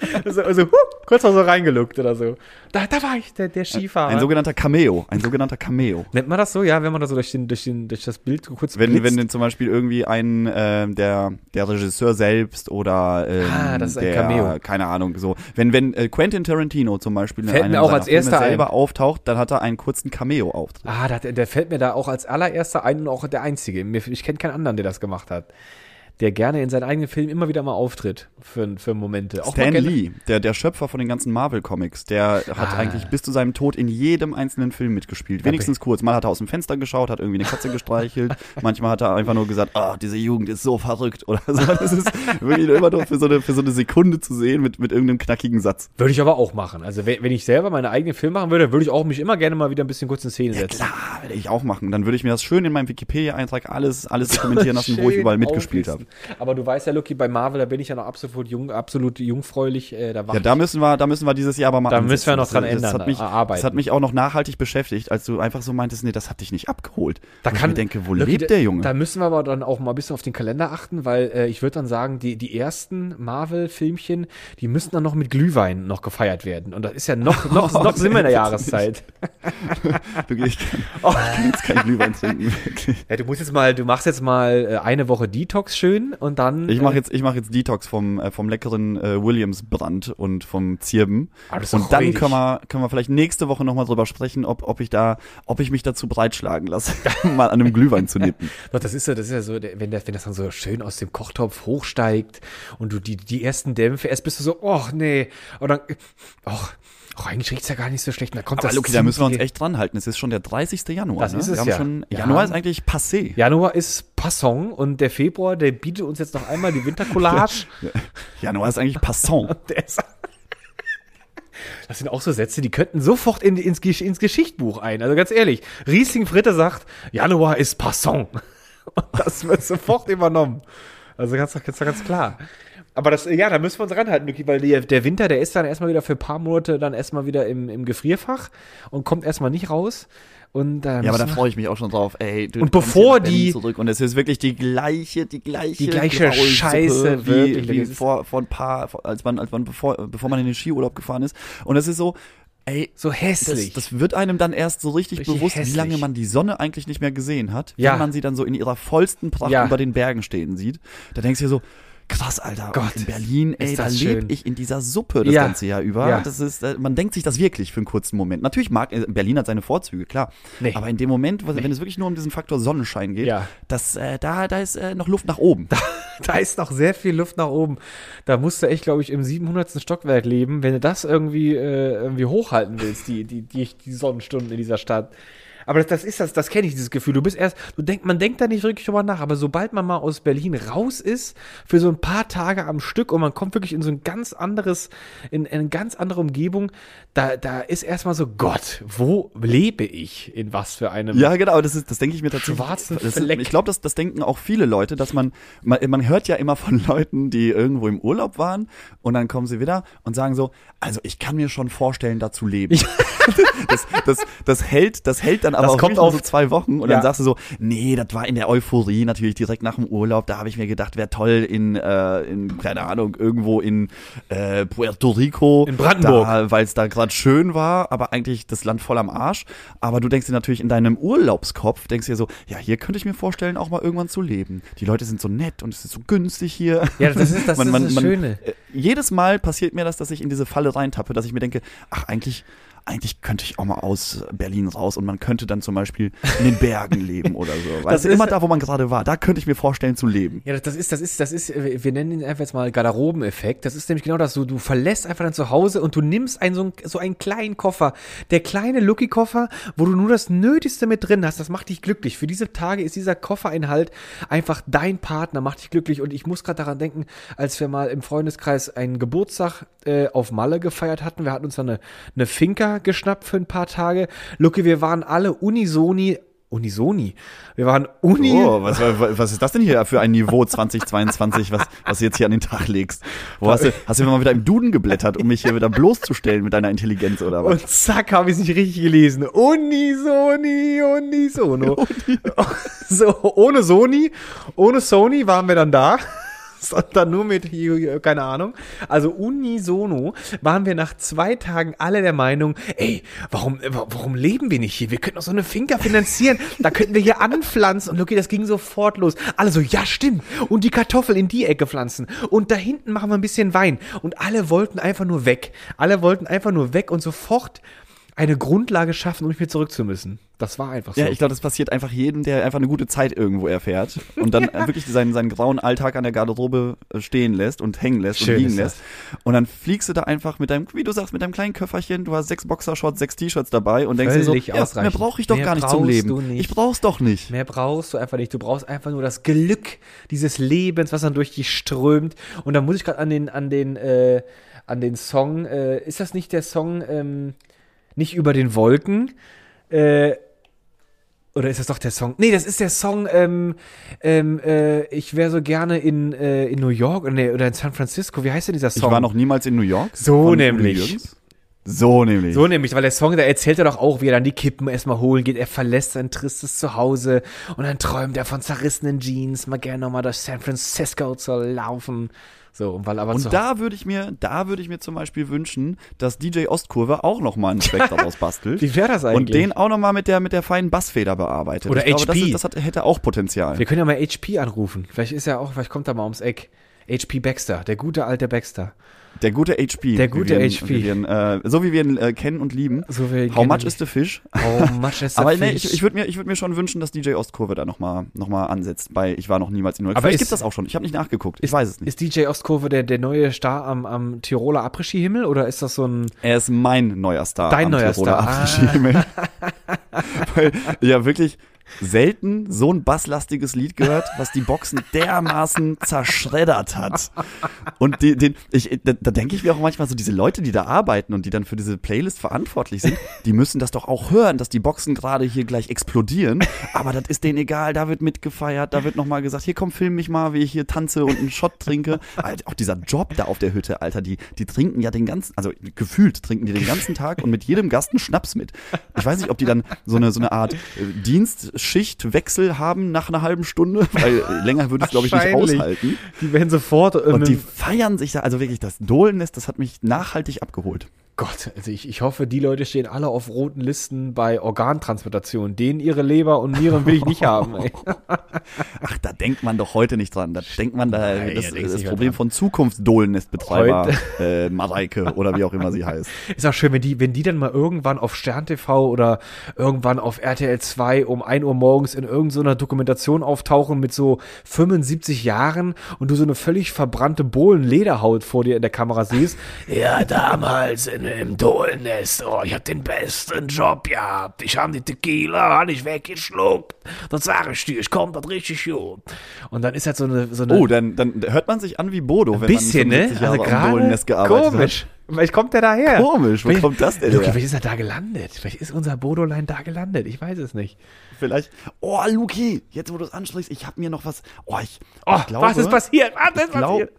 [LAUGHS] also, also huh, kurz mal so reingeluckt oder so. Da, da war ich, der, der Skifahrer. Ein sogenannter Cameo. Ein sogenannter Cameo. Nennt man das so, ja, wenn man da so durch, den, durch, den, durch das Bild kurz Wenn, blitzt? wenn denn zum Beispiel irgendwie ein, äh, der, der Regisseur selbst oder ähm, Ah, das ist ein der, Cameo. keine Ahnung, so. Wenn, wenn äh, Quentin Tarantino zum Beispiel in Fällt einem mir auch als erster Filme selber ein. auftaucht, dann hat er einen kurzen Cameo-Auftritt. Ah, da, der fällt mir da auch als allererster ein und auch der einzige. Mir- Ich kenne keinen anderen, der das gemacht hat. Der gerne in seinen eigenen Filmen immer wieder mal auftritt für, für Momente. Auch Stan Lee, der, der Schöpfer von den ganzen Marvel-Comics, der hat Ah. eigentlich bis zu seinem Tod in jedem einzelnen Film mitgespielt. Wenigstens kurz. Mal hat er aus dem Fenster geschaut, hat irgendwie eine Katze gestreichelt. [LAUGHS] Manchmal hat er einfach nur gesagt, ah, diese Jugend ist so verrückt oder so. Das ist wirklich immer nur für so eine, für so eine Sekunde zu sehen mit, mit irgendeinem knackigen Satz. Würde ich aber auch machen. Also wenn, wenn ich selber meine eigenen Filme machen würde, würde ich auch mich immer gerne mal wieder ein bisschen kurz in Szene setzen. Klar, werde ich auch machen. Dann würde ich mir das schön in meinem Wikipedia-Eintrag alles, alles [LAUGHS] dokumentieren lassen, wo ich überall mitgespielt habe. Aber du weißt ja, Lucky, bei Marvel, da bin ich ja noch absolut jung, absolut jungfräulich. Äh, da Ja, da müssen wir, da müssen wir dieses Jahr aber mal Da müssen wir ansetzen. noch dran das, das ändern, Hat mich, arbeiten. das hat mich auch noch nachhaltig beschäftigt, als du einfach so meintest, nee, das hat dich nicht abgeholt. Da Wo kann, ich mir denke, wo Lucky, lebt der Junge? Da müssen wir aber dann auch mal ein bisschen auf den Kalender achten, weil äh, ich würde dann sagen, die, die ersten Marvel-Filmchen, die müssen dann noch mit Glühwein noch gefeiert werden. Und das ist ja noch, noch, [LAUGHS] noch sind wir in der Jahreszeit. Wirklich, ich kann, ich kann jetzt kein Glühwein trinken. Wirklich. Ja, du musst jetzt mal, du machst jetzt mal äh, eine Woche Detox schön und dann. Ich mache äh, jetzt, ich mach jetzt Detox vom, äh, vom leckeren äh, Williams-Brand und vom Zirben. Ah, das ist doch und dann können wir, können wir vielleicht nächste Woche nochmal drüber sprechen, ob, ob ich da, ob ich mich dazu breitschlagen lasse, [LAUGHS] [LAUGHS] mal an einem Glühwein zu nippen. Doch, das ist ja, das ist ja so, wenn, der, wenn das dann so schön aus dem Kochtopf hochsteigt und du die, die ersten Dämpfe erst bist du so, oh nee, und dann, oh, oh eigentlich riecht's ja gar nicht so schlecht. Dann kommt Aber das Luki, da müssen wir uns echt dran halten. Es ist schon der 30. Januar. Das ne? ist es wir haben ja. schon, Ja. Januar ist eigentlich passé. Januar ist Passong und der Februar, der bietet uns jetzt noch einmal die Wintercollage. [LAUGHS] Januar ist eigentlich passant. [LAUGHS] Das sind auch so Sätze, die könnten sofort in, ins, ins Geschichtbuch ein. Also ganz ehrlich, Riesling Fritte sagt, Januar ist Passant. [LAUGHS] Und das wird sofort übernommen. Also ganz, ganz, ganz klar. Aber das, ja, da müssen wir uns ranhalten, Luki, weil der, der Winter, der ist dann erstmal wieder für ein paar Monate dann erstmal wieder im, im Gefrierfach und kommt erstmal nicht raus. Und da Ja, aber da freue ich mich auch schon drauf. Ey, du Und bevor die- zurück und es ist wirklich die gleiche, die gleiche, Die gleiche Scheiße, wie, wie Das vor, vor ein paar, als man, als man bevor, bevor man in den Skiurlaub gefahren ist. Und es ist so, ey, so das, hässlich. das wird einem dann erst so richtig, Richtig bewusst, hässlich. wie lange man die Sonne eigentlich nicht mehr gesehen hat, Ja. wenn man sie dann so in ihrer vollsten Pracht Ja. über den Bergen stehen sieht. Da denkst du dir so, krass, Alter, Gott, in Berlin, ey, da lebe ich in dieser Suppe das Ja. ganze Jahr über. Ja. Das ist, äh, man denkt sich das wirklich für einen kurzen Moment. Natürlich mag, äh, Berlin hat seine Vorzüge, klar. Nee. Aber in dem Moment, wenn es wirklich nur um diesen Faktor Sonnenschein geht, Ja. das, äh, da, da ist äh, noch Luft nach oben. da ist noch sehr viel Luft nach oben. Da musst du echt, glaube ich, im 700. Stockwerk leben, wenn du das irgendwie, äh, irgendwie hochhalten willst, die, die, die, die Sonnenstunden in dieser Stadt. Aber das, das ist das, das kenne ich, dieses Gefühl. Du bist erst, du denk, man denkt da nicht wirklich drüber nach, aber sobald man mal aus Berlin raus ist, für so ein paar Tage am Stück und man kommt wirklich in so ein ganz anderes, in, in eine ganz andere Umgebung, da, da ist erstmal so, Gott, wo lebe ich? In was für einem Ja, genau, das ist, das denke ich mir tatsächlich. Schwarzen das Fleck. ich glaube, das, das denken auch viele Leute, dass man, man, man hört ja immer von Leuten, die irgendwo im Urlaub waren und dann kommen sie wieder und sagen so, also ich kann mir schon vorstellen, da zu leben. [LAUGHS] das, das, das hält, das hält dann aber Das kommt auf- so zwei Wochen und Ja. dann sagst du so, nee, das war in der Euphorie natürlich direkt nach dem Urlaub, da habe ich mir gedacht, wäre toll in, äh, in, keine Ahnung, irgendwo in äh, Puerto Rico. In Brandenburg. Weil es da gerade schön war, aber eigentlich das Land voll am Arsch. Aber du denkst dir natürlich in deinem Urlaubskopf, denkst dir so, ja, hier könnte ich mir vorstellen, auch mal irgendwann zu leben. Die Leute sind so nett und es ist so günstig hier. Ja, das ist das, [LAUGHS] ist das Schöne. äh, jedes Mal passiert mir das, dass ich in diese Falle reintappe, dass ich mir denke, ach, eigentlich, eigentlich könnte ich auch mal aus Berlin raus und man könnte dann zum Beispiel in den Bergen [LAUGHS] leben oder so. Weißt Das du, ist- immer da, wo man gerade war, da könnte ich mir vorstellen zu leben. Ja, das- ist, das ist, das ist, äh, wir nennen ihn einfach jetzt mal Garderobeneffekt. Das ist nämlich genau das, so, du verlässt einfach dein Zuhause und du nimmst einen, so, einen, so einen kleinen Koffer. Der kleine Lucky-Koffer, wo du nur das Nötigste mit drin hast, das macht dich glücklich. Für diese Tage ist dieser Koffereinhalt einfach dein Partner, macht dich glücklich. Und ich muss gerade daran denken, als wir mal im Freundeskreis einen Geburtstag äh, auf Malle gefeiert hatten. Wir hatten uns dann eine, eine Finca geschnappt für ein paar Tage. Lucky, wir waren alle unisoni Unisoni. Wir waren uni. Oh, was, was ist das denn hier für ein Niveau [LAUGHS] 2022, was, was du jetzt hier an den Tag legst? Wo hast du, hast du mal wieder im Duden geblättert, um mich hier wieder bloßzustellen mit deiner Intelligenz oder was? Und zack, habe ich es nicht richtig gelesen. Unisoni, unisono. [LAUGHS] [LAUGHS] so, ohne Sony, ohne Sony waren wir dann da. Sondern nur mit, keine Ahnung. Also unisono waren wir nach zwei Tagen alle der Meinung, ey, warum, warum leben wir nicht hier? Wir könnten doch so eine Finca finanzieren. Da könnten wir hier anpflanzen. Und okay, das ging sofort los. Alle so, ja, stimmt. Und die Kartoffeln in die Ecke pflanzen. Und da hinten machen wir ein bisschen Wein. Und alle wollten einfach nur weg. Alle wollten einfach nur weg und sofort eine Grundlage schaffen, um nicht mehr zurück zu müssen. Das war einfach so. Ja, ich glaube, das passiert einfach jedem, der einfach eine gute Zeit irgendwo erfährt und dann [LAUGHS] äh, wirklich seinen, seinen grauen Alltag an der Garderobe äh, stehen lässt und hängen lässt Schön und liegen lässt. Und dann fliegst du da einfach mit deinem, wie du sagst, mit deinem kleinen Köfferchen, du hast sechs Boxershorts, sechs T-Shirts dabei und denkst dir so, Völlig ja, mehr brauche ich doch Mehr gar nicht zum Leben. du nicht. Ich brauch's doch nicht. Mehr brauchst du einfach nicht. Du brauchst einfach nur das Glück dieses Lebens, was dann durch dich strömt. Und da muss ich gerade an den, an den, äh, an den Song, äh, ist das nicht der Song, ähm, nicht über den Wolken? Äh, oder ist das doch der Song? Nee, das ist der Song, ähm, ähm, äh, ich wäre so gerne in, äh, in New York oder, nee, oder in San Francisco. Wie heißt denn dieser Ich Song? war noch niemals in New York. So nämlich. So nämlich. So nämlich, weil der Song, da erzählt er doch auch, wie er dann die Kippen erstmal holen geht. Er verlässt sein tristes Zuhause und dann träumt er von zerrissenen Jeans, mal gerne nochmal durch San Francisco zu laufen. So, und weil aber Und da würde ich mir, da würde ich mir zum Beispiel wünschen, dass DJ Ostkurve auch noch mal einen [LAUGHS] Track daraus bastelt. Wie wäre das eigentlich? Und den auch noch mal mit der, mit der feinen Bassfeder bearbeitet. Oder ich glaube, das, HP. ist, das hat, hätte auch Potenzial. Wir können ja mal HP anrufen. Vielleicht ist er auch, vielleicht kommt er mal ums Eck. HP Baxter, der gute alte Baxter. Der gute HP. Der gute ihn, HP. Ihn, äh, so wie wir ihn äh, kennen und lieben. So wie wir How much is the fish? How much is [LAUGHS] the Aber nee, fish? ich, ich würde mir, ich würd mir schon wünschen, dass DJ Ostkurve da nochmal noch mal ansetzt. Bei Ich war noch niemals in New York. Aber Vielleicht ist- gibt das auch schon. Ich habe nicht nachgeguckt. Ich weiß es nicht. Ist DJ Ostkurve der, der neue Star am, am Tiroler Après-Ski-Himmel oder ist das so ein. Er ist mein neuer Star. Dein neuer Tiroler Star. Ah. Après-Ski-Himmel. [LAUGHS] Weil ja wirklich selten so ein basslastiges Lied gehört, was die Boxen dermaßen zerschreddert hat. Und die, den, ich, da, da denke ich mir auch manchmal so, diese Leute, die da arbeiten und die dann für diese Playlist verantwortlich sind, die müssen das doch auch hören, dass die Boxen gerade hier gleich explodieren. Aber das ist denen egal, da wird mitgefeiert, da wird nochmal gesagt, hier komm, film mich mal, wie ich hier tanze und einen Shot trinke. Alter, auch dieser Job da auf der Hütte, Alter, die, die trinken ja den ganzen, also gefühlt trinken die den ganzen Tag und mit jedem Gast einen Schnaps mit. Ich weiß nicht, ob die dann so eine, so eine Art äh, Dienstschichtwechsel haben nach einer halben Stunde, weil länger würde ich glaube ich nicht aushalten. Die werden sofort. ähm, Und die feiern sich da, also wirklich das Dohlennest, das hat mich nachhaltig abgeholt. Gott, also ich, ich hoffe, die Leute stehen alle auf roten Listen bei Organtransplantation. Denen ihre Leber und Nieren will ich nicht haben. Ey. [LAUGHS] Ach, da denkt man doch heute nicht dran. Da denkt man da, Nein, das du das Problem dran. von Zukunftsdohlennestbetreiber äh, Mareike oder wie auch immer sie heißt. [LAUGHS] Ist auch schön, wenn die, wenn die dann mal irgendwann auf Stern TV oder irgendwann auf RTL 2 um 1 Uhr morgens in irgendeiner Dokumentation auftauchen mit so 75 Jahren und du so eine völlig verbrannte Bohlen-Lederhaut vor dir in der Kamera siehst. Ja, damals in, im Dohlennest, oh, ich hab den besten Job gehabt. Ich hab die Tequila, hab ich weggeschluckt. Das sag ich dir, ich komm das richtig gut. Und dann ist halt so eine, so eine Oh, dann, dann hört man sich an wie Bodo, wenn bisschen, man ne? 75 Jahre Also am gerade Dohlennest gearbeitet komisch. Vielleicht kommt der daher. Komisch, wo Vielleicht- kommt das denn Luki, her? vielleicht ist er da gelandet. Vielleicht ist unser Bodolein da gelandet. Ich weiß es nicht. Vielleicht. Oh, Luki, jetzt wo du es ansprichst, ich habe mir noch was. Oh, ich, Oh, ich glaube, was ist passiert? Was ist glaub- passiert?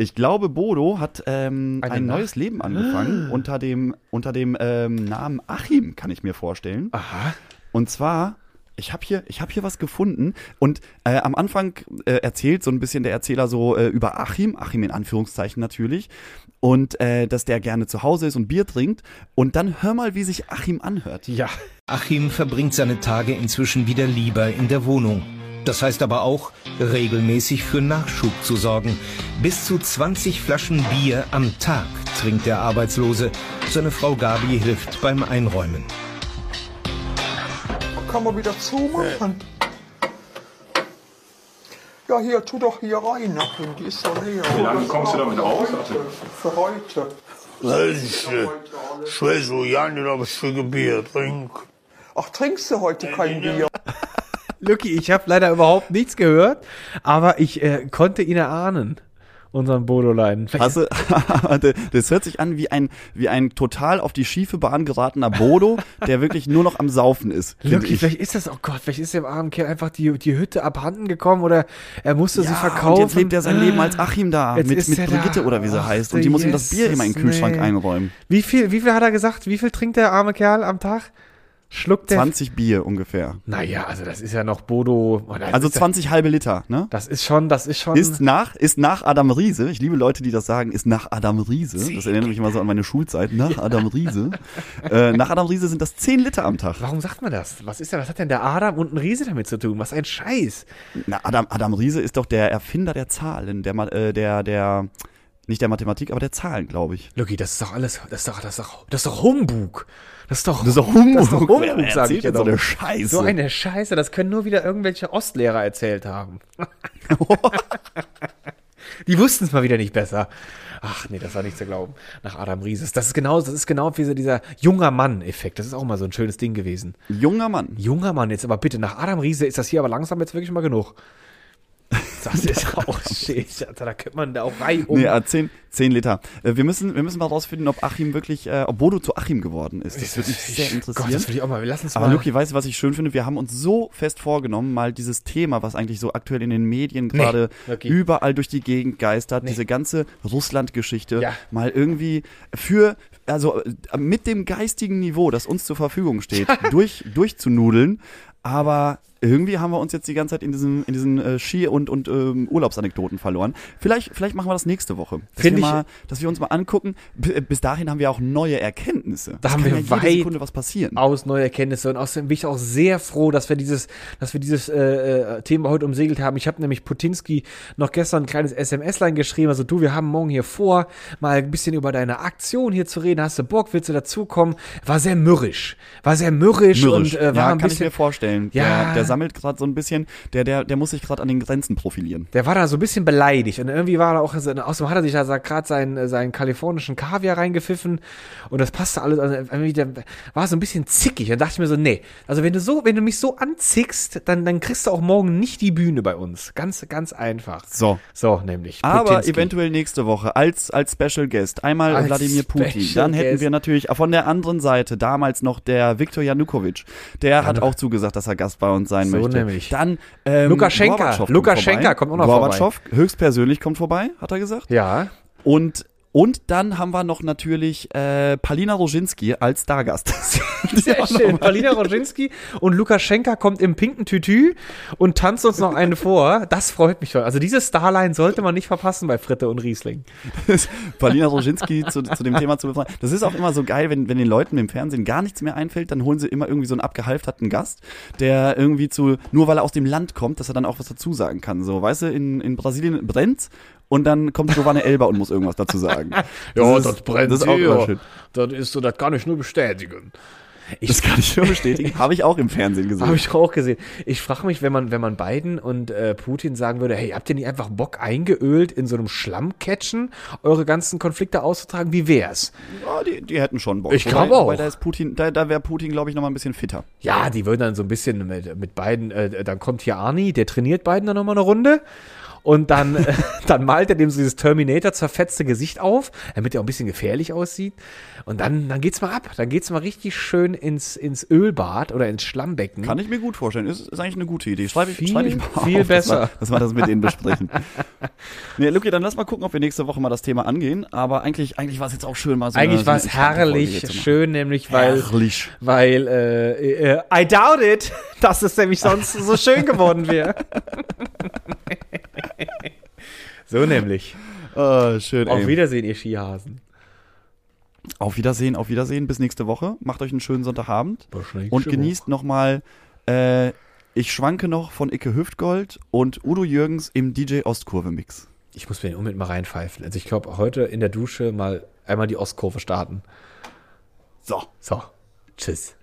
Ich glaube, Bodo hat ähm, ein Nacht- neues Leben angefangen unter dem, unter dem ähm, Namen Achim, kann ich mir vorstellen. Aha. Und zwar, ich habe hier, ich hab hier was gefunden und äh, am Anfang äh, erzählt so ein bisschen der Erzähler so äh, über Achim, Achim in Anführungszeichen natürlich, und äh, dass der gerne zu Hause ist und Bier trinkt. Und dann hör mal, wie sich Achim anhört. Ja. Achim verbringt seine Tage inzwischen wieder lieber in der Wohnung. Das heißt aber auch, regelmäßig für Nachschub zu sorgen. Bis zu 20 Flaschen Bier am Tag trinkt der Arbeitslose. Seine Frau Gabi hilft beim Einräumen. Kann man wieder zumachen? Ja, hier, tu doch hier rein. Nachhin, die ist so leer. Wie lange kommst du damit aus? Für heute. Ich weiß so ja nicht, ob ich für Bier trinke. Ach, trinkst du heute kein Bier? Lucky, ich habe leider überhaupt nichts gehört, aber ich äh, konnte ihn erahnen unseren Bodolein. Hast du, [LAUGHS] das hört sich an wie ein, wie ein total auf die schiefe Bahn geratener Bodo, der wirklich nur noch am Saufen ist. Lucky, vielleicht ist das, oh Gott, vielleicht ist dem armen Kerl einfach die, die Hütte abhanden gekommen oder er musste ja, sie verkaufen. Und jetzt lebt er sein Leben als Achim da, jetzt mit, mit Brigitte da. oder wie sie Ach, heißt. Und die muss ihm das Bier immer in den Kühlschrank nee. einräumen. Wie viel, wie viel hat er gesagt? Wie viel trinkt der arme Kerl am Tag? Schluckt der 20 Bier ungefähr. Naja, also das ist ja noch Bodo. Also 20 ja, halbe Liter, ne? Das ist schon, das ist schon. Ist nach, ist nach Adam Riese. Ich liebe Leute, die das sagen, ist nach Adam Riese. Das erinnert mich immer so an meine Schulzeit. Nach Adam Riese. äh, nach Adam Riese sind das 10 Liter am Tag. Warum sagt man das? Was ist denn, was hat denn der Adam und ein Riese damit zu tun? Was ein Scheiß. Na, Adam, Adam Riese ist doch der Erfinder der Zahlen, der, äh, der, der, nicht der Mathematik, aber der Zahlen, glaube ich. Lucky, das ist doch alles, das ist doch, das ist doch, das ist doch Humbug. Das ist doch, das ist doch Humbug, das ist doch Humbug sag ich jetzt. So eine Scheiße. So eine Scheiße, das können nur wieder irgendwelche Ostlehrer erzählt haben. [LAUGHS] Die wussten es mal wieder nicht besser. Ach nee, das war nicht zu glauben. Nach Adam Rieses. Das ist genau, das ist genau wie dieser junger Mann-Effekt. Das ist auch mal so ein schönes Ding gewesen. Junger Mann. Junger Mann, jetzt aber bitte, nach Adam Riese ist das hier aber langsam jetzt wirklich mal genug. Das ist [LAUGHS] auch shit. Da könnte man da auch rein um. Nee, 10, 10 Liter. Äh, wir müssen, wir müssen mal rausfinden, ob Achim wirklich, äh, ob Bodo zu Achim geworden ist. Das würde mich sehr interessieren. Gott, das würde ich auch mal. Wir lassen es mal. Aber Luki, weißt du, was ich schön finde? Wir haben uns so fest vorgenommen, mal dieses Thema, was eigentlich so aktuell in den Medien gerade nee, okay. überall durch die Gegend geistert, nee. diese ganze Russland-Geschichte, ja. mal irgendwie für, also äh, mit dem geistigen Niveau, das uns zur Verfügung steht, [LAUGHS] durch, durchzunudeln. Aber irgendwie haben wir uns jetzt die ganze Zeit in diesen, in diesen äh, Ski- und, und ähm, Urlaubsanekdoten verloren. Vielleicht, vielleicht machen wir das nächste Woche. Dass, wir, mal, dass wir uns mal angucken. B äh, bis dahin haben wir auch neue Erkenntnisse. Da haben wir ja weit Sekunde was passieren. Aus neue Erkenntnisse. Und außerdem bin ich auch sehr froh, dass wir dieses, dass wir dieses äh, äh, Thema heute umsegelt haben. Ich habe nämlich Putinski noch gestern ein kleines SMS-Line geschrieben. Also du, wir haben morgen hier vor, mal ein bisschen über deine Aktion hier zu reden. Hast du Bock? Willst du dazukommen? War sehr mürrisch. War sehr mürrisch, mürrisch. und äh, war ja, ein kann bisschen, ich mir vorstellen. Ja, der, der sammelt gerade so ein bisschen, der, der, der muss sich gerade an den Grenzen profilieren. Der war da so ein bisschen beleidigt und irgendwie war er auch, außerdem hat er sich da gerade seinen, seinen kalifornischen Kaviar reingepfiffen und das passte alles, also irgendwie, der war so ein bisschen zickig. Dann dachte ich mir so, nee, also wenn du so, wenn du mich so anzickst, dann, dann kriegst du auch morgen nicht die Bühne bei uns. Ganz, ganz einfach. So. So, nämlich. Aber Putinski. eventuell nächste Woche als, als Special Guest. Einmal Wladimir Putin. Special dann hätten Guest. wir natürlich von der anderen Seite damals noch der Viktor Janukovic. Der ja, hat auch zugesagt, dass er Gast bei uns sein so möchte. Nämlich. Dann ähm, Lukaschenka. Lukaschenka kommt, kommt auch noch Gorbatschow vorbei. höchstpersönlich kommt vorbei, hat er gesagt. Ja. Und und dann haben wir noch natürlich äh, Palina Roginski als Stargast. [LAUGHS] Sehr schön. Palina [LAUGHS] Roginski und Lukaschenka kommt im pinken Tütü und tanzt uns noch eine vor. Das freut mich schon. Also diese Starline sollte man nicht verpassen bei Fritte und Riesling. Palina Roginski zu, zu dem Thema zu befragen. Das ist auch immer so geil, wenn, wenn den Leuten im Fernsehen gar nichts mehr einfällt, dann holen sie immer irgendwie so einen abgehalfterten Gast, der irgendwie zu, nur weil er aus dem Land kommt, dass er dann auch was dazu sagen kann. So, weißt du, in, in Brasilien brennt's und dann kommt Giovanni Elber und muss irgendwas dazu sagen. [LAUGHS] Das ja, ist, das brennt das ist auch hier. Schön. Das ist so, das kann ich nur bestätigen. Ich, das kann ich nur bestätigen. [LAUGHS] Habe ich auch im Fernsehen gesehen. Habe ich auch gesehen. Ich frage mich, wenn man, wenn man Biden und äh, Putin sagen würde, hey, habt ihr nicht einfach Bock eingeölt in so einem Schlammcatchen eure ganzen Konflikte auszutragen? Wie wär's? Ja, die, die hätten schon Bock. Ich glaube auch. Weil da ist Putin, da, da wäre Putin, glaube ich, noch mal ein bisschen fitter. Ja, die würden dann so ein bisschen mit, mit Biden, äh, dann kommt hier Arnie, der trainiert Biden dann noch mal eine Runde und dann, äh, [LAUGHS] dann malt er dem so dieses Terminator zerfetzte Gesicht auf, damit er auch ein bisschen gefährlich aussieht. Und dann, dann geht's mal ab. Dann geht's mal richtig schön ins, ins Ölbad oder ins Schlammbecken. Kann ich mir gut vorstellen. Ist, ist eigentlich eine gute Idee. Schreibe ich, viel, schreib ich mal viel auf, besser. Dass wir das mit denen besprechen. [LAUGHS] nee, Luki, dann lass mal gucken, ob wir nächste Woche mal das Thema angehen. Aber eigentlich, eigentlich war es jetzt auch schön, mal so Eigentlich war es herrlich schön, nämlich weil, herrlich. weil, äh, äh, I doubt it, [LAUGHS] dass es nämlich sonst so schön geworden wäre. So nämlich. Oh, schön, Auf ey. Wiedersehen, ihr Skihasen. Auf Wiedersehen, auf Wiedersehen. Bis nächste Woche. Macht euch einen schönen Sonntagabend. Und genießt nochmal, äh, ich schwanke noch von Icke Hüftgold und Udo Jürgens im DJ Ostkurve Mix. Ich muss mir den unbedingt mal reinpfeifen. Also ich glaube, heute in der Dusche mal einmal die Ostkurve starten. So. So, tschüss.